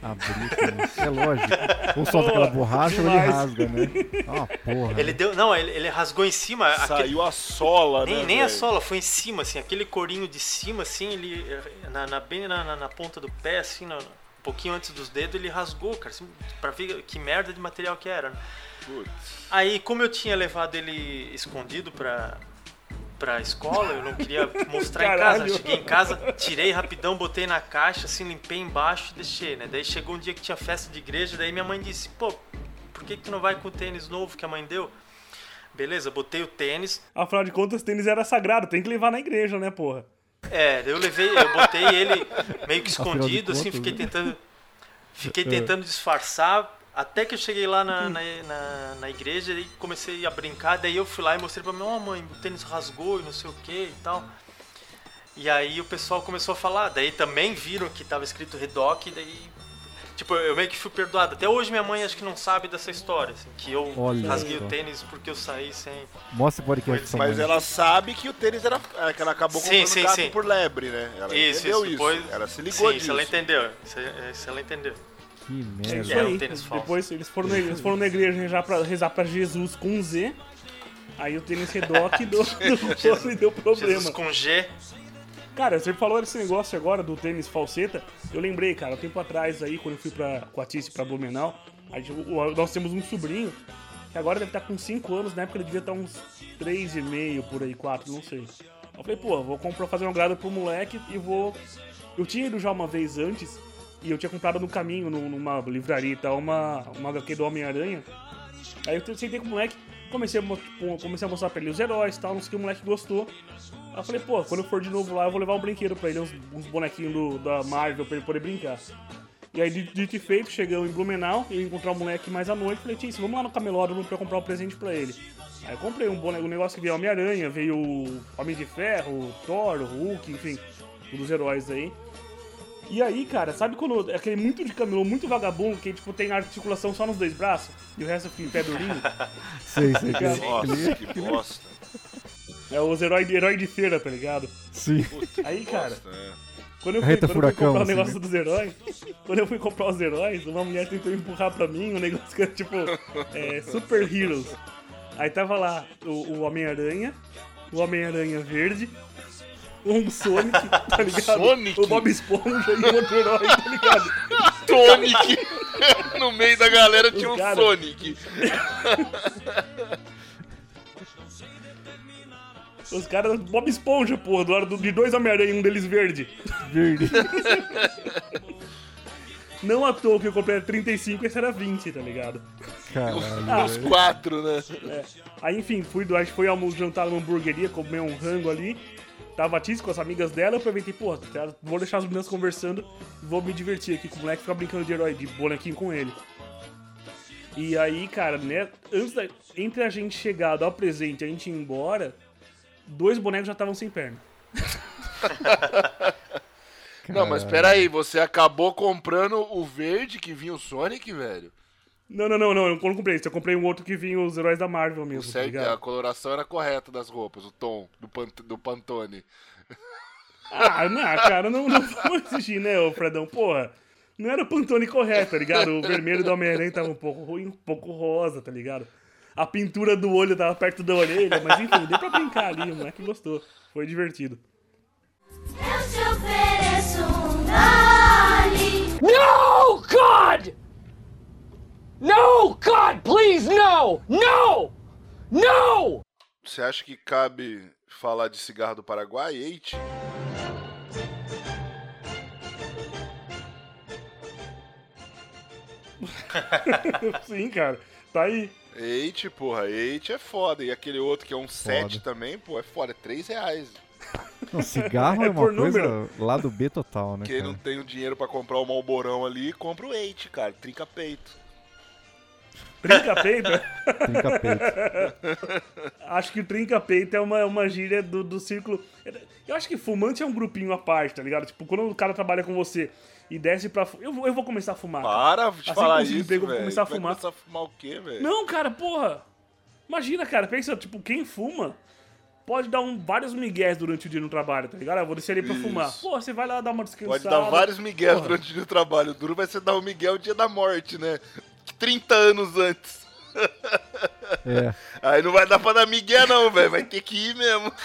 S4: Abrir, cara. é lógico. Ou solta aquela borracha ou ele rasga, né? Ah, porra.
S3: Ele deu. Não, ele, ele rasgou em cima. aquele-
S2: Saiu a sola,
S3: nem
S2: né?
S3: nem a
S2: velho?
S3: sola, foi em cima, assim, aquele corinho de cima, assim, ele. Na, na- bem na, na- na ponta do pé, assim, na- um pouquinho antes dos dedos, ele rasgou, cara, assim, pra ver que merda de material que era. né?
S2: Putz.
S3: Aí, como eu tinha levado ele escondido pra, pra escola, eu não queria mostrar em
S1: Caralho.
S3: casa. Cheguei em casa, tirei rapidão, botei na caixa, assim, limpei embaixo e deixei, né? Daí chegou um dia que tinha festa de igreja, daí minha mãe disse, pô, por que, que tu não vai com o tênis novo que a mãe deu? Beleza, botei o tênis,
S1: Afinal de contas, tênis era sagrado, tem que levar na igreja, né, porra?
S3: É, eu levei, eu botei ele meio que escondido, assim,
S4: contas,
S3: fiquei
S4: né?
S3: tentando. Fiquei tentando disfarçar. Até que eu cheguei lá na, na, na, na igreja e comecei a brincar. Daí eu fui lá e mostrei pra minha oh, mãe, o tênis rasgou e não sei o que e tal. E aí o pessoal começou a falar. Daí também viram que tava escrito Redoc. E daí, tipo, eu meio que fui perdoado. Até hoje minha mãe acho que não sabe dessa história. Assim, que eu
S4: Olha
S3: rasguei
S4: só.
S3: o tênis porque eu saí sem.
S4: Mostra o podcast
S2: Mas
S4: mãe.
S2: ela sabe que o tênis era. é, Que ela acabou
S3: Sim,
S2: comprando
S3: sim,
S2: gato
S3: sim.
S2: por lebre, né? Ela
S3: Isso,
S2: entendeu
S3: isso.
S2: isso.
S3: Depois,
S2: Ela se ligou
S3: Sim,
S2: disso.
S3: isso ela entendeu. Isso, isso ela entendeu.
S4: Que
S1: É
S4: merda.
S1: isso
S3: É, um
S1: aí.
S3: tênis falso.
S1: Depois eles foram, na, eles foram na igreja rezar pra, rezar pra Jesus com Z. Aí o tênis redoc do, do, e deu problema.
S3: Jesus com G.
S1: Cara, você falou desse negócio agora do tênis falseta. Eu lembrei, cara, um tempo atrás aí, quando eu fui pra, com a Tice pra Blumenau, a gente- nós temos um sobrinho que agora deve estar com 5 anos, na época ele devia estar uns 3,5 por aí, 4, não sei. Eu falei, pô, vou comprar, fazer uma grada pro moleque e vou. Eu tinha ido já uma vez antes e eu tinha comprado no caminho, num- numa livraria e tal, uma, uma HQ do Homem-Aranha. Aí eu sentei com o moleque, comecei a, comecei a mostrar pra ele os heróis e tal, não sei o que, o moleque gostou. Aí eu falei, pô, quando eu for de novo lá, eu vou levar um brinquedo pra ele, uns, uns bonequinhos do- da Marvel pra ele poder brincar. E aí, dito e feito, chegamos em Blumenau, eu encontrar o moleque mais à noite, falei, Tício, vamos lá no camelódromo pra comprar um presente pra ele. Aí eu comprei um, boneco, um negócio que veio Homem-Aranha, veio Homem de Ferro, Thor, Hulk, enfim, um dos heróis aí. E aí, cara, sabe quando é aquele muito de camelô, muito vagabundo, que tipo tem articulação só nos dois braços e o resto fica em pé durinho?
S4: Sei, sei. que-
S2: Nossa, que bosta.
S1: É os heróis de, herói de feira, tá ligado?
S4: Sim.
S2: Puta,
S1: Aí, cara,
S2: bosta, né?
S1: Quando eu fui,
S4: Reta
S1: quando eu fui
S4: furacão,
S1: comprar o
S4: assim,
S1: negócio
S4: né?
S1: dos heróis, quando eu fui comprar os heróis, uma mulher tentou empurrar pra mim um negócio que era tipo é, Super Heroes. Aí tava lá o, o Homem-Aranha, o Homem-Aranha verde, um Sonic, tá ligado?
S2: Sonic?
S1: O Bob Esponja e outro herói, tá ligado?
S2: Sonic! no meio da galera tinha um
S1: cara-
S2: Sonic.
S1: Os caras, Bob Esponja, pô, do lado do- de dois Homem-Aranha, um deles verde.
S4: Verde.
S1: Não à toa que eu comprei era 35 esse era 20, tá ligado?
S4: Caralho.
S2: Os quatro, né?
S1: É. Aí, enfim, fui, do- a gente foi almo- jantar numa hamburgueria, comer um rango ali. Tava a Tiz com as amigas dela, eu aproveitei, pô, tá, vou deixar as meninas conversando e vou me divertir aqui com o moleque ficar brincando de herói, de bonequinho com ele. E aí, cara, né, antes da, entre a gente chegar, dar o presente e a gente ir embora, dois bonecos já estavam sem perna.
S2: Não, mas peraí, você acabou comprando o verde que vinha o Sonic, velho?
S1: Não, não, não, não, eu não comprei isso, eu comprei um outro que vinha os heróis da Marvel
S2: O
S1: mesmo, tá
S2: certo-
S1: ligado?
S2: a coloração era correta das roupas, o tom do, Pant do Pantone.
S1: Ah, não, cara, não, não vamos exigir, né, ô Fredão? Porra, não era o Pantone correto, tá ligado? O vermelho do Homem-Aranha tava um pouco ruim, um pouco rosa, tá ligado? A pintura do olho tava perto da orelha, mas enfim, deu pra brincar ali, o moleque gostou. Foi divertido.
S7: Eu te ofereço um Dolly.
S8: No, God! No, God, please, no! No! No!
S2: Você acha que cabe falar de cigarro do Paraguai, Eite?
S1: Sim, cara, tá aí.
S2: Eite, porra, Eite é foda. E aquele outro que é um 7 também, pô, é foda, é 3 reais.
S4: Não, cigarro é,
S1: É
S4: uma
S1: por
S4: coisa
S1: número.
S4: lá do B total, né?
S2: Quem
S4: cara?
S2: não tem o dinheiro pra comprar o Malborão ali, compra o Eite, cara, trinca peito.
S1: Trinca peito?
S4: Trinca peito.
S1: acho que trinca peito é uma, uma gíria do, do círculo. Eu acho que fumante é um grupinho à parte, tá ligado? Tipo, quando o cara trabalha com você e desce pra. Eu, vou- eu vou começar a fumar. cara.
S2: Para de
S1: Assim
S2: falar
S1: eu
S2: isso,
S1: emprego, eu vou começar a
S2: Vai
S1: fumar.
S2: começar a fumar o quê, velho?
S1: Não, cara, porra. Imagina, cara, pensa, tipo, quem fuma pode dar um, vários migués durante o dia no trabalho, tá ligado? Ah, vou descer ali pra
S2: Isso.
S1: fumar. Pô, você vai lá dar uma descansada.
S2: Pode dar vários migués
S1: Porra.
S2: durante o dia do trabalho. O duro vai ser dar o Miguel o dia da morte, né? 30 anos antes.
S4: É.
S2: Aí não vai dar pra dar migué não, velho. Vai ter que ir mesmo.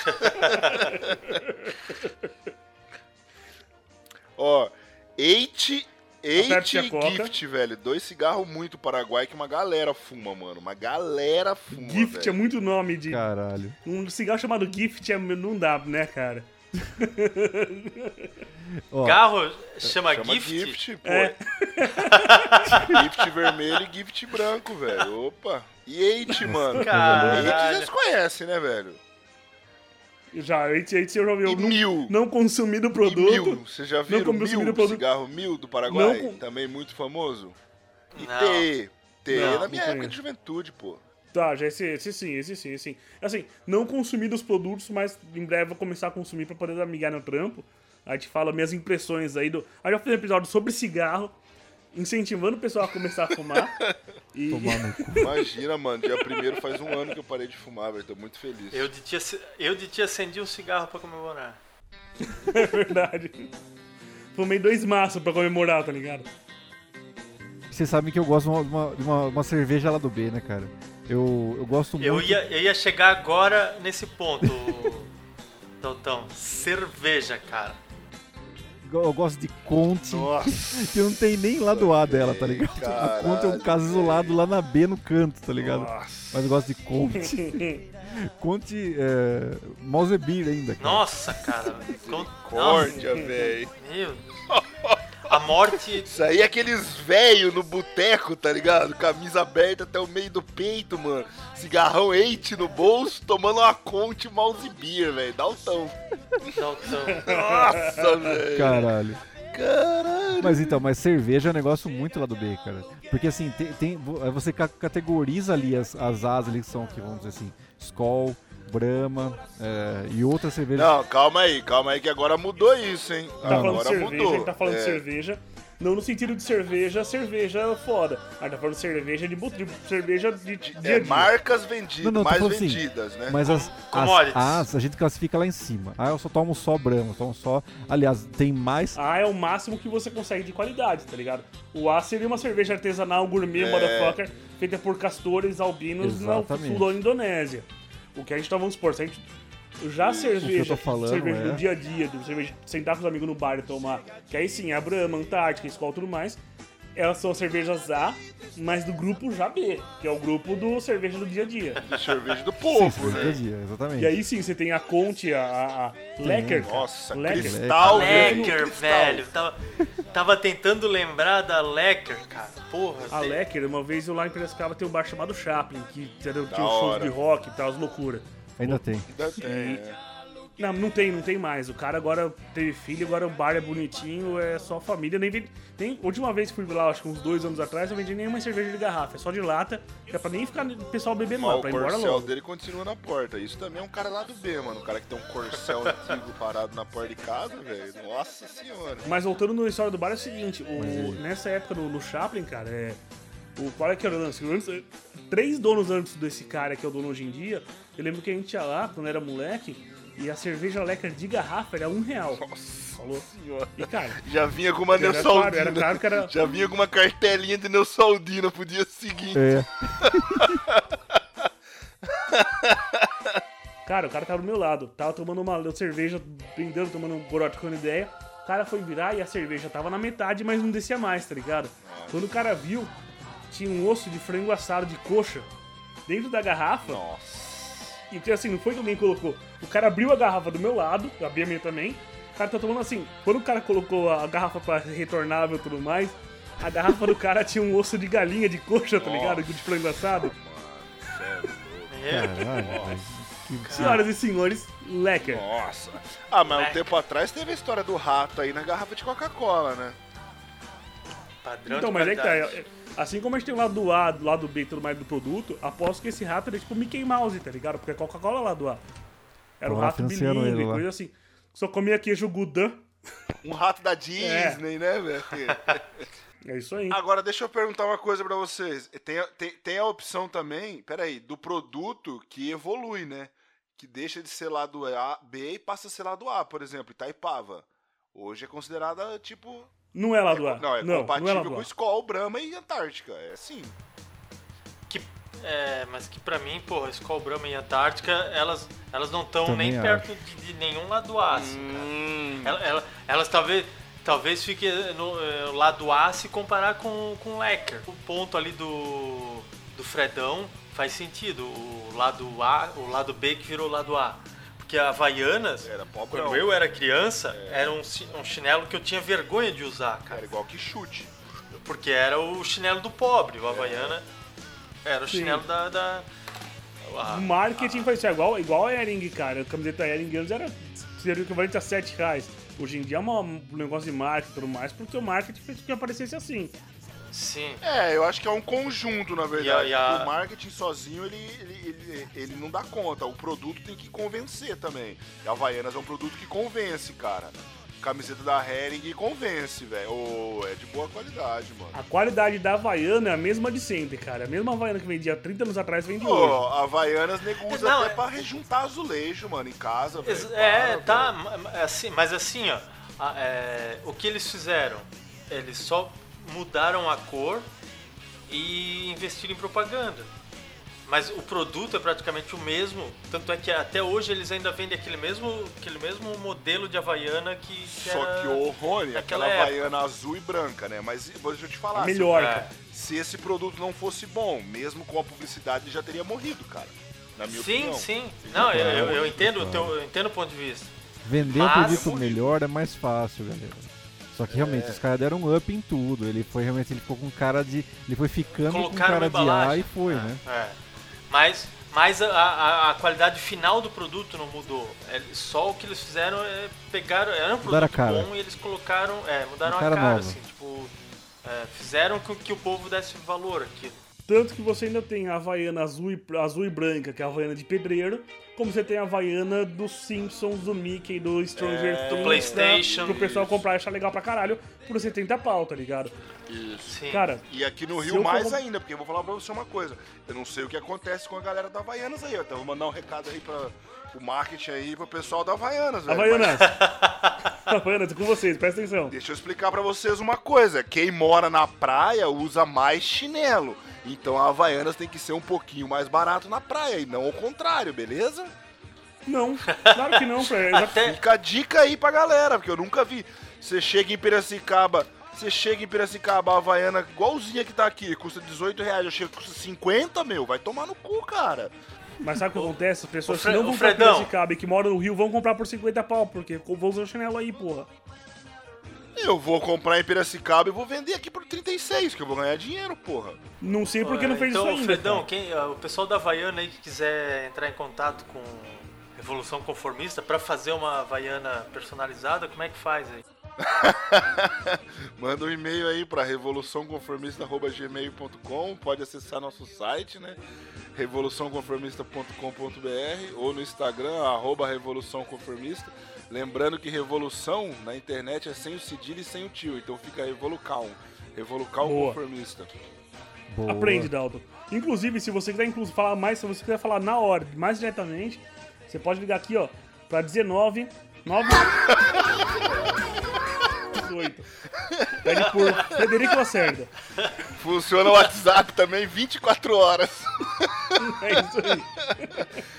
S2: Ó, Eight, Eight. Gift, velho. Dois cigarros muito Paraguai que uma galera fuma, mano. Uma galera fuma,
S1: Gift é
S2: velho.
S1: muito nome de.
S4: Caralho.
S1: Um cigarro chamado Gift é, não dá, né, cara?
S4: Ó,
S3: Carro chama,
S2: Chama
S3: gift?
S2: gift, pô.
S1: É.
S2: gift vermelho e gift branco, velho. Opa. E Eight, mano. Eight
S3: Caralho.
S2: vocês conhecem, né, velho?
S1: Já, esse aí você já ouviu.
S2: E
S1: Não,
S2: mil.
S1: não consumir o
S2: E
S1: produto.
S2: mil. Vocês já viram
S1: como
S2: mil?
S1: O produto.
S2: cigarro mil do Paraguai?
S1: Não
S2: Também muito famoso. E
S3: Não.
S2: TE. TE
S1: Não,
S2: na minha
S1: não
S2: época
S1: conheço.
S2: de juventude, pô.
S1: Tá, já esse, esse sim, esse sim, esse sim. Assim, não consumir dos produtos, mas em breve vou começar a consumir pra poder amigar no trampo. A gente fala minhas impressões aí do. Aí já fiz um episódio sobre cigarro, incentivando o pessoal a começar a fumar. e
S4: tomar no cu.
S2: Imagina, mano. Dia primeiro faz um ano que eu parei de fumar, velho. Tô muito feliz.
S3: Eu de ti, eu de ti acendi um cigarro pra comemorar.
S1: é verdade. Fumei dois maços pra comemorar, tá ligado?
S4: Vocês sabem que eu gosto de uma, de uma, de uma- uma cerveja lá do B, né, cara? Eu, eu gosto muito.
S3: Eu ia, eu ia chegar agora nesse ponto, Daltão. Cerveja, cara.
S4: Eu gosto de Conte,
S2: Nossa.
S4: que não tem nem lado A dela, tá ligado? a Conte é um
S2: caralho,
S4: caso isolado lá na B no canto, tá ligado?
S2: Nossa.
S4: Mas eu gosto de Conte. Conte é, Mausebeer ainda, cara.
S3: Nossa, cara. Com-
S2: Córdia,
S3: Nossa,
S2: velho.
S3: Meu. A morte.
S2: Isso aí é aqueles velho no boteco, tá ligado? Camisa aberta até o meio do peito, mano. Cigarrão eight no bolso, tomando uma Conte mouse beer, velho. Dá um tão.
S3: Daltão.
S2: Nossa, velho.
S4: Caralho.
S2: Caralho.
S4: Mas então, mas cerveja é um negócio muito lá do B, cara. Porque assim, tem, tem- vo- você ca- categoriza ali as, as As ali que são, que vamos dizer assim, Skol, Brahma é, e outras cervejas.
S2: Não, calma aí, calma aí que agora mudou isso, hein?
S1: Tá falando de
S2: agora
S1: cerveja,
S2: mudou.
S1: a gente tá falando de
S2: É.
S1: cerveja. Não no sentido de cerveja, cerveja foda. A gente tá falando de cerveja de, de cerveja de dia
S2: É,
S1: dia.
S2: marcas vendidas,
S4: Não, não,
S2: mais
S4: assim,
S2: vendidas, né?
S4: Mas as, as As a gente classifica lá em cima. Ah, eu só tomo só Brahma, eu tomo só. Aliás, tem mais.
S1: A é o máximo que você consegue de qualidade, tá ligado? O A seria uma cerveja artesanal gourmet, motherfucker, feita por castores albinos no
S4: Exatamente.
S1: sul da Indonésia. O que a gente tá, vamos supor, se a gente. Já a cerveja,
S4: falando
S1: cerveja
S4: é-
S1: do dia a dia, do cerveja, sentar com os amigos no bar e tomar, que aí sim, a Brahma, Antártica, Skol e tudo mais, elas são cervejas A, mas do grupo já B, que é o grupo do cerveja do dia a dia.
S2: Cerveja do
S4: Sim,
S2: povo,
S4: a
S2: né?
S4: dia, exatamente.
S1: E aí sim, você tem a Conte, a, a, Lecker.
S2: Nossa,
S1: Lecker.
S2: cristal, velho.
S3: Lecker, velho. Tava, tava tentando lembrar da Lecker, cara. Porra.
S1: A Lecker, uma vez eu lá em Piracicaba tem um bar chamado Chaplin, que tinha
S2: Da
S1: shows
S2: hora.
S1: de rock e tal, as loucuras.
S4: Ainda tem.
S2: Ainda tem, é.
S1: Não, não tem, não tem mais. O cara agora teve filho, agora o bar é bonitinho, é só família. Nem vende. Nem, última vez que fui lá, acho que uns dois anos atrás, eu vendi nenhuma cerveja de garrafa, é só de lata, que é pra nem ficar o pessoal bebendo
S2: o
S1: pra ir embora
S2: corcel
S1: logo.
S2: dele continua na porta. Isso também é um cara lá do B, mano. Um cara que tem um corcel antigo parado na porta de casa, velho. Nossa senhora.
S1: Mas voltando na história do bar é o seguinte, o, nessa época no, no Chaplin, cara, é. O, qual é que era o lance? Antes- três donos antes desse cara que é o dono hoje em dia, eu lembro que a gente ia lá, quando era moleque, e a cerveja Lecker de garrafa era um real.
S2: Nossa
S1: Falou?
S2: senhora.
S1: E cara,
S2: Já vinha com uma
S1: Era
S2: Neusaldina.
S1: era caro que era-
S2: Já vinha com uma cartelinha de Neusaldina pro dia seguinte.
S4: É,
S1: Cara, o cara tava do meu lado, tava tomando uma cerveja, brindando, tomando um corote com ideia. O cara foi virar e a cerveja tava na metade, mas não descia mais, tá ligado? Quando o cara viu, tinha um osso de frango assado de coxa dentro da garrafa.
S2: Nossa.
S1: E que, assim, não foi que alguém colocou. O cara abriu a garrafa do meu lado, abri a minha também. O cara tá tomando assim. Quando o cara colocou a garrafa pra retornável e tudo mais, a garrafa do cara tinha um osso de galinha de coxa, tá ligado? De frango assado.
S3: É,
S4: caralho,
S1: Senhoras e senhores, lecker.
S2: Nossa. Ah, mas um tempo atrás teve a história do rato aí na garrafa de Coca-Cola, né?
S3: Padrão
S1: Então,
S3: de
S1: mas é que tá.
S3: qualidade.
S1: é- é- Assim como a gente tem o lado do A, do lado B e tudo mais do produto, aposto que esse rato era tipo Mickey Mouse, tá ligado? Porque a Coca-Cola é lá do A. Era um rato bilíngue, coisa assim. Só comia queijo Gouda.
S2: Um rato da Disney, né, velho?
S1: É isso aí.
S2: Agora, deixa eu perguntar uma coisa pra vocês. Tem, a- tem, tem a opção também, peraí, do produto que evolui, né? que deixa de ser lado A, B e passa a ser lado A, por exemplo, Itaipava. Hoje é considerada, tipo...
S1: Não é lá do
S2: é-
S1: ar.
S2: não, é
S1: não,
S2: compatível
S1: não é
S2: com. Skol, Brahma e Antártica. É assim.
S3: Que, é, mas que pra mim, porra, Skol, Brahma e Antártica, elas, elas não estão nem
S4: acho.
S3: perto de, de nenhum lado A, assim, cara.
S2: Hum,
S3: Ela- ela- elas talvez talvez fique no eh, lado A se comparar com com o Lecker. O ponto ali do do Fredão faz sentido. O lado A, o lado B que virou lado A. Porque a Havaianas,
S2: Era pobre.
S3: quando eu era criança, era um, um chinelo que eu tinha vergonha de usar, cara.
S2: Era igual que chute.
S3: Porque era o chinelo do pobre. O Havaiana era o
S1: Sim.
S3: chinelo da. da a-
S1: O marketing foi isso, é igual, igual a Ering, cara. A camiseta Ering antes era seria equivalente a 7 reais. Hoje em dia é um negócio de marketing e tudo mais, porque o marketing fez com que aparecesse assim.
S3: Sim.
S2: É, eu acho que é um conjunto, na verdade.
S3: E a- e a-
S2: O marketing sozinho, ele, ele, ele, ele não dá conta. O produto tem que convencer também. E a Havaianas é um produto que convence, cara. Camiseta da Hering convence, velho. Ô, é de boa qualidade, mano.
S1: A qualidade da Havaiana é a mesma de sempre, cara. A mesma Havaiana que vendia 30 anos atrás vende
S2: Pô,
S1: hoje.
S2: a Havaianas nego usa
S3: Não,
S2: até
S3: é-
S2: pra rejuntar azulejo, mano, em casa, velho.
S3: É,
S2: Para,
S3: tá, ma- assim, mas assim, ó, a- é, o que eles fizeram? Eles só mudaram a cor e investiram em propaganda. Mas o produto é praticamente o mesmo, tanto é que até hoje eles ainda vendem aquele mesmo, aquele mesmo modelo de Havaiana que, que
S2: Só
S3: era
S2: que o Rony,
S3: naquela
S2: aquela
S3: época.
S2: Havaiana azul e branca, né? Mas deixa eu te falar.
S1: Melhor,
S3: é.
S1: cara.
S2: Se esse produto não fosse bom, mesmo com a publicidade, ele já teria morrido, cara. Na minha
S3: Sim,
S2: opinião.
S3: sim. Não, eu, eu- eu entendo o teu, eu entendo o ponto de vista.
S4: Vender um
S3: Mas-
S4: produto melhor é mais fácil, galera. Só que realmente, os caras deram um up em tudo. Ele foi realmente, ele ficou com cara de. Ele foi ficando com
S3: Colocaram
S4: cara
S3: uma
S4: de A e foi,
S3: É,
S4: né?
S3: É. Mas, mas a, a, a qualidade final do produto não mudou. É, só o que eles fizeram é pegaram. Era um
S4: Mudaram a
S3: produto
S4: cara.
S3: bom e eles colocaram. É, mudaram a
S4: cara
S3: cara, assim, tipo. é, fizeram com que o povo desse valor aquilo.
S1: Tanto que você ainda tem a Havaiana azul e, azul e branca, que é a Havaiana de pedreiro, como você tem a Havaiana dos Simpsons, do Mickey, do Stranger
S3: É, do
S1: Things,
S3: PlayStation.
S1: né, pro pessoal comprar e achar legal pra caralho, por 70 pau, tá ligado?
S2: Isso.
S3: Sim.
S1: Cara,
S2: E aqui no Rio mais
S1: for-
S2: ainda, porque eu vou falar pra você uma coisa. Eu não sei o que acontece com a galera da Havaianas aí. ó. Então vou mandar um recado aí pra o marketing aí pro pessoal da Havaianas, velho.
S1: Havaianas. Havaianas, tô com vocês, presta atenção.
S2: Deixa eu explicar pra vocês uma coisa. Quem mora na praia usa mais chinelo. Então a Havaianas tem que ser um pouquinho mais barato na praia e não ao contrário, beleza?
S1: Não, claro que não, pra
S3: Até,
S2: Fica a dica aí pra galera, porque eu nunca vi. Você chega em Piracicaba, você chega em Piracicaba, a Havaiana igualzinha que tá aqui, custa 18 reais, eu chego custa 50, meu, vai tomar no cu, cara.
S1: Mas sabe o que acontece? As pessoas
S3: o
S1: que não
S3: o
S1: vão pra. Piracicaba e que moram no Rio vão comprar por 50 pau, porque vão usar o chinelo aí, porra.
S2: Eu vou comprar em Piracicaba e vou vender aqui por 36, que eu vou ganhar dinheiro, porra.
S1: Não sei porque não fez
S3: então,
S1: isso ainda.
S3: Fredão,
S1: cara.
S3: quem, ah, o pessoal da Havaiana aí que quiser entrar em contato com Revolução Conformista pra fazer uma Havaiana personalizada, como é que faz aí?
S2: Manda um e-mail aí pra revoluçãoconformista.gmail.com, pode acessar nosso site, né? revoluçãoconformista.com.br ou no Instagram, arroba Revolução Conformista. Lembrando que revolução na internet é sem o cedilho e sem o tio, então fica Revolucal. Revolucal
S1: Boa.
S2: Conformista.
S4: Boa.
S1: Aprende, Dalton. Inclusive, se você quiser inclusive, falar mais, se você quiser falar na hora, mais diretamente, você pode ligar aqui, ó, pra 19 9 18. Pede por Frederico Lacerda.
S2: Funciona o WhatsApp também 24 horas.
S1: É isso aí.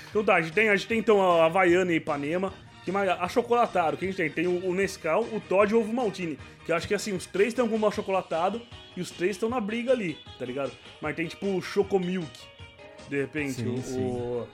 S1: Então tá, a gente tem, a gente tem então a Havaiana e Ipanema. Que mais? Achocolatado, que a gente tem? Tem o, o Nescau, o Todd e o Ovo Maltine. Que eu acho que assim, os três estão com o achocolatado e os três estão na briga ali, tá ligado? Mas tem tipo o Chocomilk, de repente,
S4: Sim,
S1: o,
S4: sim.
S1: o-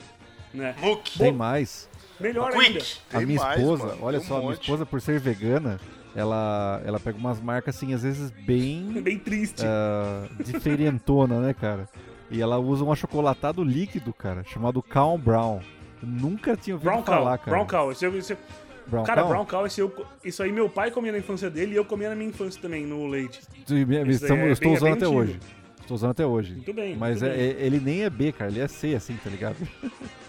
S1: Né?
S3: Muck.
S4: Tem mais.
S1: Melhor ainda.
S3: Quick.
S4: A
S2: Tem
S4: minha
S2: mais,
S4: esposa,
S2: mano,
S4: olha
S2: um
S4: só, a minha
S2: monte.
S4: esposa, por ser vegana, ela, ela pega umas marcas assim, às vezes bem
S1: Bem triste.
S4: ah, diferentona, né, cara? E ela usa um achocolatado líquido, cara, chamado Calm Brown. Eu nunca tinha ouvido
S1: Brown
S4: falar,
S1: Cow,
S4: cara.
S1: Brown Cow. Esse, esse,
S4: Brown
S1: cara,
S4: Cow?
S1: Brown Cow, esse eu, isso aí meu pai comia na infância dele e eu comia na minha infância também, no leite.
S4: Estamos-
S1: é
S4: eu estou
S1: bem- é
S4: usando
S1: bem
S4: até
S1: antigo.
S4: hoje. Estou usando até hoje.
S1: Muito bem,
S4: Mas
S1: muito
S4: é-
S1: bem.
S4: é- ele nem é B, cara, ele é C, assim, tá ligado?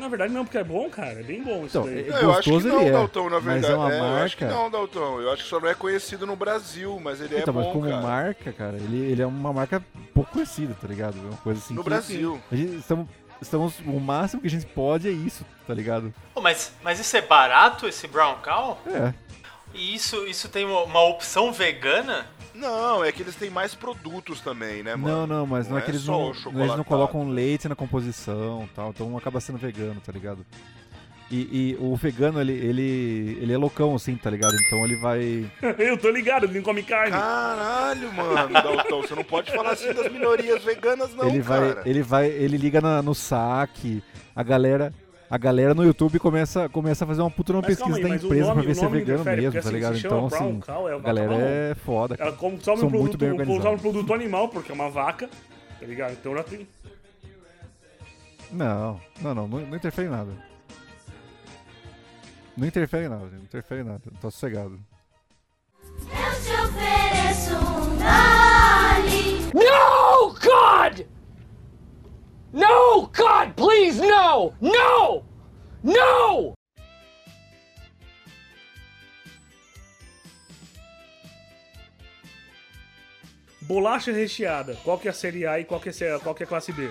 S1: Na verdade não, porque é bom, cara. É bem bom isso
S4: Então,
S1: daí.
S4: é-
S2: eu acho que não,
S4: é,
S2: Dalton, na
S4: mas
S2: verdade.
S4: é uma
S2: Eu acho que
S4: marca-
S2: não, Dalton. Eu acho que só não é conhecido no Brasil, mas ele
S4: então,
S2: é bom,
S4: mas como
S2: cara.
S4: marca, cara, ele, ele é uma marca pouco conhecida, tá ligado? É uma coisa assim
S2: No
S4: que-
S2: Brasil.
S4: A gente, estamos, estamos, o máximo que a gente pode é isso, tá ligado?
S3: Pô, mas, mas isso é barato, esse brown cow?
S4: É.
S3: E isso, isso tem uma, opção vegana?
S2: Não, é que eles têm mais produtos também, né, mano?
S4: Não, não, mas não, é que eles não, eles não colocam leite na composição e tal, então acaba sendo vegano, tá ligado? E, e o vegano, ele, ele, ele é loucão, assim, tá ligado? Então ele vai.
S1: Eu tô ligado, ele não come carne.
S2: Caralho, mano, Daltão, você não pode falar assim das minorias veganas, não,
S4: ele vai.
S2: cara.
S4: Ele vai. Ele liga na- no saque, a galera. A galera no YouTube começa, começa a fazer uma puta uma
S1: Mas
S4: pesquisa
S1: aí,
S4: da empresa
S1: nome-
S4: pra ver se é vegano mesmo,
S1: porque,
S4: tá
S1: assim,
S4: ligado? Então, assim,
S1: cow, é
S4: a galera é foda.
S1: Ela
S4: cara.
S1: consome,
S4: São
S1: um
S4: muito
S1: produto,
S4: bem
S1: consome um produto animal, porque é uma vaca, tá ligado? Então já tem.
S4: Não, não, não, não, não interfere em nada. Não interfere em nada, não interfere em nada. Tá sossegado.
S7: Eu te ofereço um Dali.
S8: No, God! No, God, please, no! No! No!
S1: Bolacha recheada. Qual que é a série A e qual que é, a- qual que é a classe B?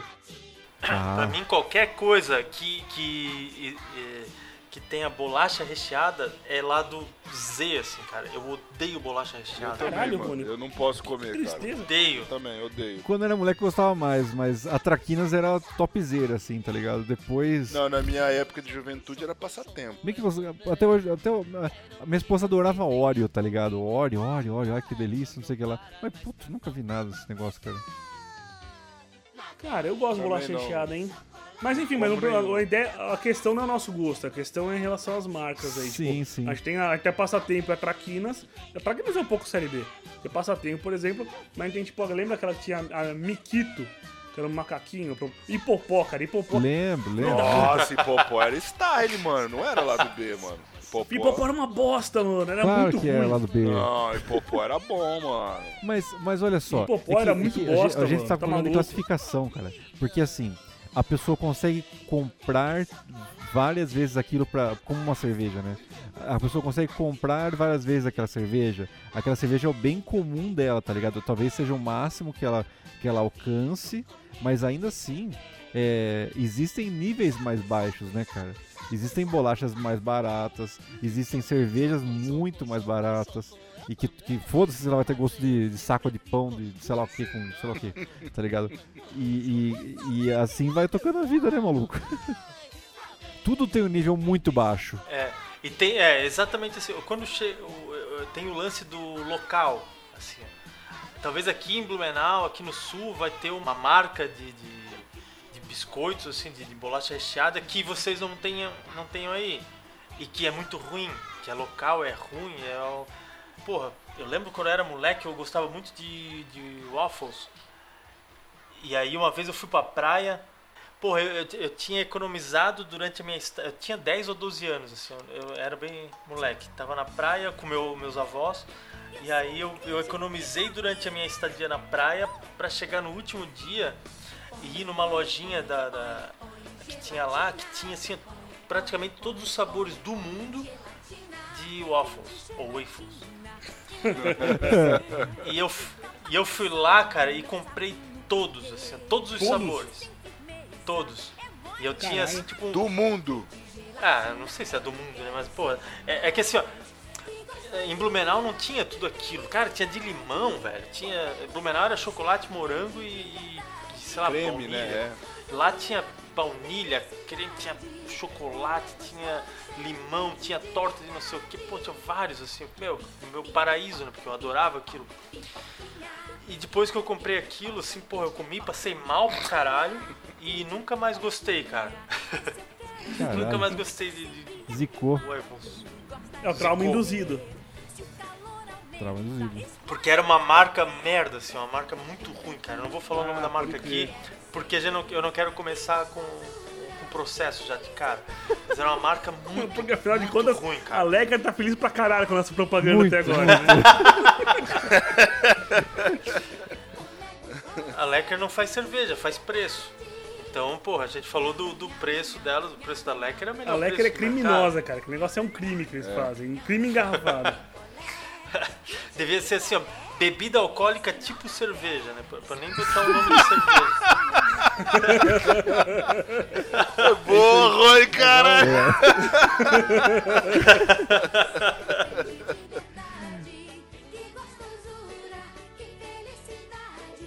S3: Pra
S4: Ah,
S3: mim, qualquer coisa que, que, eh, que tenha bolacha recheada é lá do Z, assim, cara. Eu odeio bolacha
S2: Eu
S3: recheada.
S2: também,
S1: Caralho,
S2: mano, eu não posso comer, cara.
S1: Tristeza.
S3: Odeio.
S2: Eu também, odeio.
S4: quando era moleque eu gostava mais, mas a Traquinas era topzera, assim, tá ligado? Depois.
S2: Não, na minha época de juventude era passatempo.
S4: Bem que você, até hoje, até a minha esposa adorava Oreo, tá ligado? Oreo, Oreo, Oreo, ai que delícia, não sei o que lá. Mas, putz, nunca vi nada desse negócio, cara.
S1: Cara, eu gosto de
S2: Também
S1: bolacha
S2: não.
S1: recheada, hein? Mas enfim, mas
S2: um.
S1: a, ideia, a questão não é o nosso gosto, a questão é em relação às marcas aí.
S4: Sim,
S1: tipo,
S4: sim.
S1: A gente tem a, até passatempo, é Traquinas. A Traquinas é um pouco série B. Tem passatempo, por exemplo, mas tem tipo, lembra aquela que tinha a Miquito, que era um macaquinho, pro- Hipopó, cara, Hipopó.
S4: Lembro, lembro.
S2: Nossa, Hipopó era style, mano. Não era lá do B, mano. Hipopó.
S1: Hipopó era uma bosta, mano, era
S4: Claro
S1: muito
S4: que
S1: ruim.
S4: é lá do B.
S2: Não, Hipopó era bom, mano.
S4: Mas, mas olha só.
S1: Hipopó
S4: é que-
S1: era
S4: é
S1: muito
S4: que a gente-
S1: bosta,
S4: A gente
S1: mano,
S4: tá
S1: tá
S4: falando de
S1: maluco?
S4: classificação, cara. Porque assim, a pessoa consegue comprar várias vezes aquilo pra, como uma cerveja, né? A pessoa consegue comprar várias vezes aquela cerveja. Aquela cerveja é o bem comum dela, tá ligado? Talvez seja o máximo que ela, que ela alcance, mas ainda assim, é, existem níveis mais baixos, né, cara? Existem bolachas mais baratas, existem cervejas muito mais baratas. E que, que foda-se se ela vai ter gosto de, de saco de pão, de, de sei lá o que, com sei lá o que, tá ligado? E, e, e assim vai tocando a vida, né, maluco? Tudo tem um nível muito baixo.
S3: É, e tem, é, exatamente assim, quando che, o- eu- tem o lance do local, assim, talvez aqui em Blumenau, aqui no sul, vai ter uma marca de, de, de biscoitos, assim, de, de bolacha recheada que vocês não tenham, não tenham aí, e que é muito ruim, que é local, é ruim, é. Porra, eu lembro quando eu era moleque, eu gostava muito de, de waffles, e aí uma vez eu fui pra praia, Porra, eu, eu, eu tinha economizado durante a minha Eu tinha 10 ou 12 anos, assim, eu, eu era bem moleque. Tava na praia com meu, meus avós. E aí eu, eu economizei durante a minha estadia na praia pra chegar no último dia e ir numa lojinha da, da- que tinha lá, que tinha assim, praticamente todos os sabores do mundo de waffles ou waffles. e, eu, e eu fui lá, cara, e comprei todos, assim, todos os
S1: Todos?
S3: sabores. Todos. E eu tinha, assim, tipo... um-
S2: Do mundo.
S3: Ah, não sei se é do mundo, né? Mas, pô, é, é que assim, ó. Em Blumenau não tinha tudo aquilo. Cara, tinha de limão, velho. Tinha. Blumenau era chocolate, morango e. e, sei lá,
S2: Creme, né?
S3: Lá tinha baunilha, creme, tinha chocolate, tinha limão, tinha torta de não sei o que. Pô, tinha vários, assim. Meu, meu paraíso, né? Porque eu adorava aquilo. E depois que eu comprei aquilo, assim, pô, eu comi, passei mal pro caralho. E nunca mais gostei, cara. nunca mais gostei de, de,
S4: zicou.
S3: Waffles.
S1: É o trauma
S3: Zicou.
S1: induzido.
S4: Trava induzido.
S3: Porque era uma marca merda, assim, uma marca muito ruim, cara. Eu não vou falar o nome da marca aqui, porque a gente não- eu não quero começar com com processo já de cara. Mas era uma marca muito,
S1: Porque afinal de
S3: muito
S1: contas,
S3: ruim,
S1: a
S3: cara.
S1: Leca tá feliz pra caralho com a nossa propaganda
S4: Muito,
S1: até agora. né?
S3: A Lecker não faz cerveja, faz preço. Então, porra, a gente falou do, do preço delas, o preço da Lecker é melhor
S1: A Leca
S3: preço
S1: é
S3: do
S1: criminosa, cara. Que negócio é um crime que eles fazem. Um crime engarrafado.
S3: Devia ser assim, ó, bebida alcoólica tipo cerveja, né? Pra, pra nem botar o nome de cerveja.
S2: Boa, Rony, cara!
S7: Que gostosura, que felicidade.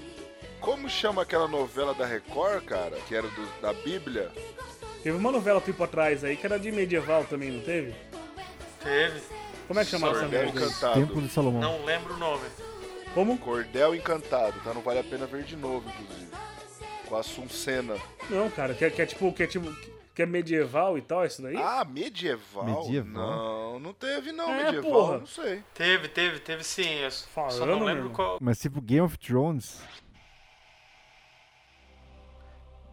S2: Como chama aquela novela da Record, cara? Que era do- da Bíblia?
S1: Teve uma novela tempo atrás aí que era de medieval também, não teve?
S3: Teve.
S1: Como é que chamava essa?
S2: Encantado.
S4: Templo de Salomão.
S3: Não lembro o nome.
S1: Como?
S2: Cordel Encantado, tá? Não vale a pena ver de novo, inclusive. Com a Suncena.
S1: Não, cara, que é, que é tipo, que é tipo, que é medieval e tal, isso daí?
S2: Ah, medieval?
S4: Medieval?
S2: Não, não teve não,
S1: É,
S2: medieval,
S1: porra.
S2: não sei.
S3: Teve, teve, teve sim. Eu só
S1: Falando,
S3: não
S1: meu
S3: lembro qual.
S4: Mas tipo Game of Thrones.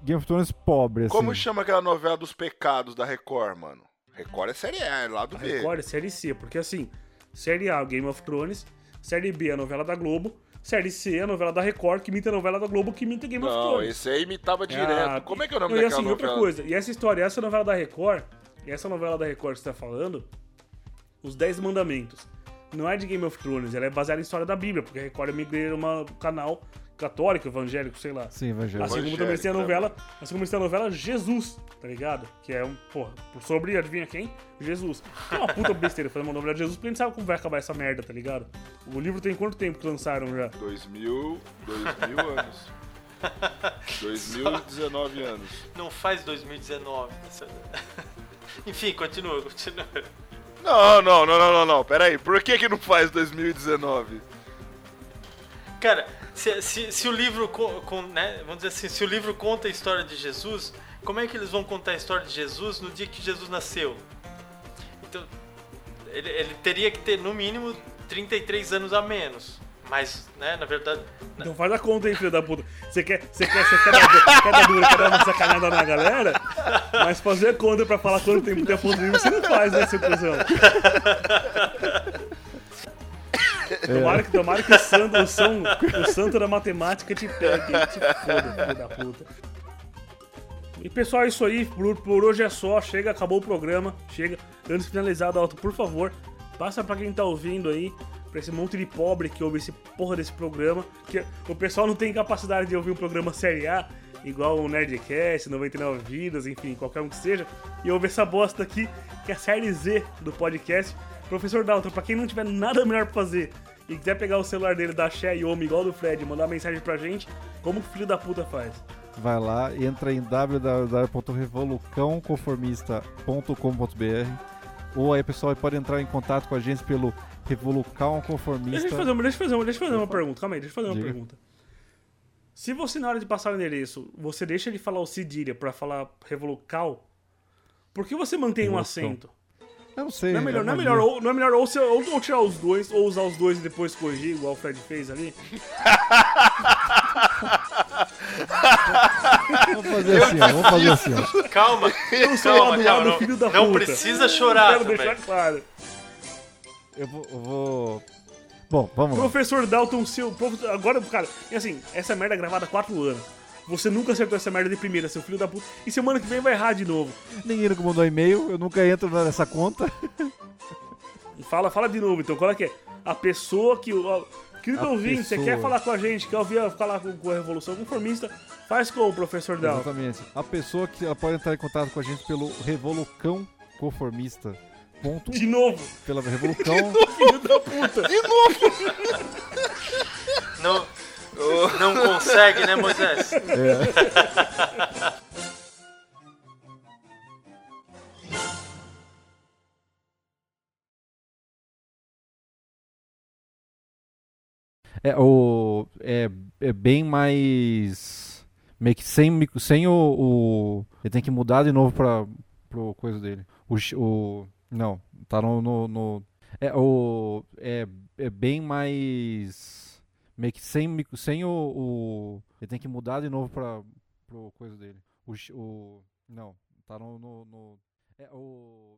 S4: Game of Thrones pobre, assim.
S2: Como chama aquela novela dos pecados da Record, mano? Record é série A, é lá do
S1: A
S2: B.
S1: Record é série C, porque assim, série A, Game of Thrones, série B, a novela da Globo, série C, a novela da Record, que imita a novela da Globo, que imita Game of
S2: Não,
S1: Thrones.
S2: esse aí imitava
S1: Ah,
S2: direto. Como é que é o nome
S1: não, e
S2: daquela
S1: assim, outra
S2: novela?
S1: coisa, e essa história, essa novela da Record, e essa novela da Record que você tá falando, Os Dez Mandamentos, não é de Game of Thrones, ela é baseada em história da Bíblia, porque a Record é uma- um canal católico, evangélico, sei lá.
S4: Sim, evangelho.
S1: Assim como também tem a novela, assim como tem a novela Jesus, tá ligado? Que é um, porra, sobre, adivinha quem? Jesus. Que é uma puta besteira fazer uma novela de Jesus, porque a gente sabe como vai acabar essa merda, tá ligado? O livro tem quanto tempo que lançaram já?
S2: 2000, 2000 anos. 2019 anos.
S3: Não faz 2019. Enfim, continua, continua.
S2: Não, não, não, não, não, não. Pera aí. Por que que não faz 2019?
S3: Cara, se, se, se o livro, né, vamos dizer assim, se o livro conta a história de Jesus, como é que eles vão contar a história de Jesus no dia que Jesus nasceu? Então, ele, ele teria que ter no mínimo 33 anos a menos. Mas, né, na verdade,
S1: Então faz a conta aí, filho da puta. Você quer, você quer, você quer dar, dura, dar uma sacanada na galera, mas fazer conta pra falar quanto tempo tem a porra do livro, você não faz, né, seu cuzão? Tomara que, tomara que o santo, o, o santo da matemática te pegue, te foda, filho da puta. E pessoal, é isso aí. Por, por hoje é só. Chega, acabou o programa. Chega. Antes de finalizar, Dalton, por favor, passa pra quem tá ouvindo aí, pra esse monte de pobre que ouve esse porra desse programa. Que o pessoal não tem capacidade de ouvir um programa série A, igual o Nerdcast, 99 Vidas, enfim, qualquer um que seja, e ouve essa bosta aqui, que é a série Z do podcast. Professor Dalton, pra quem não tiver nada melhor pra fazer e quiser pegar o celular dele, dar share e home igual do Fred e mandar mensagem pra gente, como que o filho da puta faz?
S4: Vai lá, entra em www.revolucãoconformista.com.br ou aí pessoal pode entrar em contato com a gente pelo Revolucão Conformista.
S1: Deixa eu fazer uma, deixa eu fazer uma, deixa eu fazer uma pergunta. Calma aí, deixa eu fazer uma
S4: Diga.
S1: pergunta. Se você, na hora de passar o endereço, você deixa ele falar o Cedilha pra falar Revolucal, por que você mantém um
S4: Revolução.
S1: acento?
S4: Eu não sei.
S1: Não é melhor, não é melhor, ou, não é melhor ou, se- ou- ou tirar os dois, ou usar os dois e depois corrigir, igual o Fred fez ali?
S4: Vamos fazer assim, ó, vamos fazer assim, ó.
S3: calma.
S1: Eu sou
S3: calma,
S1: lá
S3: calma,
S1: lado,
S3: não,
S1: filho da
S3: não
S1: puta.
S3: precisa chorar
S1: Quero
S3: também.
S1: deixar claro.
S4: Eu vou, eu vou... Bom, vamos lá.
S1: Professor Dalton, seu. Agora, cara, e assim, essa merda é gravada há 4 anos. Você nunca acertou essa merda de primeira, seu filho da puta. E semana que vem vai errar de novo.
S4: Ninguém nunca mandou e-mail, eu nunca entro nessa conta.
S1: Fala, fala de novo, então. Qual é que é? A pessoa que. ó, Querido
S4: A
S1: ouvinte, você
S4: pessoa.
S1: quer falar com a gente, quer ouvir falar com, com a Revolução Conformista, faz com o professor Dalton.
S4: Exatamente. A pessoa que ela pode entrar em contato com a gente pelo Revolucão Conformista. Ponto,
S1: De novo,
S4: pela Revolucão.
S1: filho da puta.
S3: Não, não consegue, né, Moisés?
S4: É, o, é, é bem mais. Meio que sem, sem o, o- Ele tem que mudar de novo pra, pro coisa dele. O, o não, tá no. no, no- é, o, é, é bem mais. Meio que sem, sem o, o. Ele tem que mudar de novo pra, pro coisa dele. O, o não, tá no. no, no- é, o.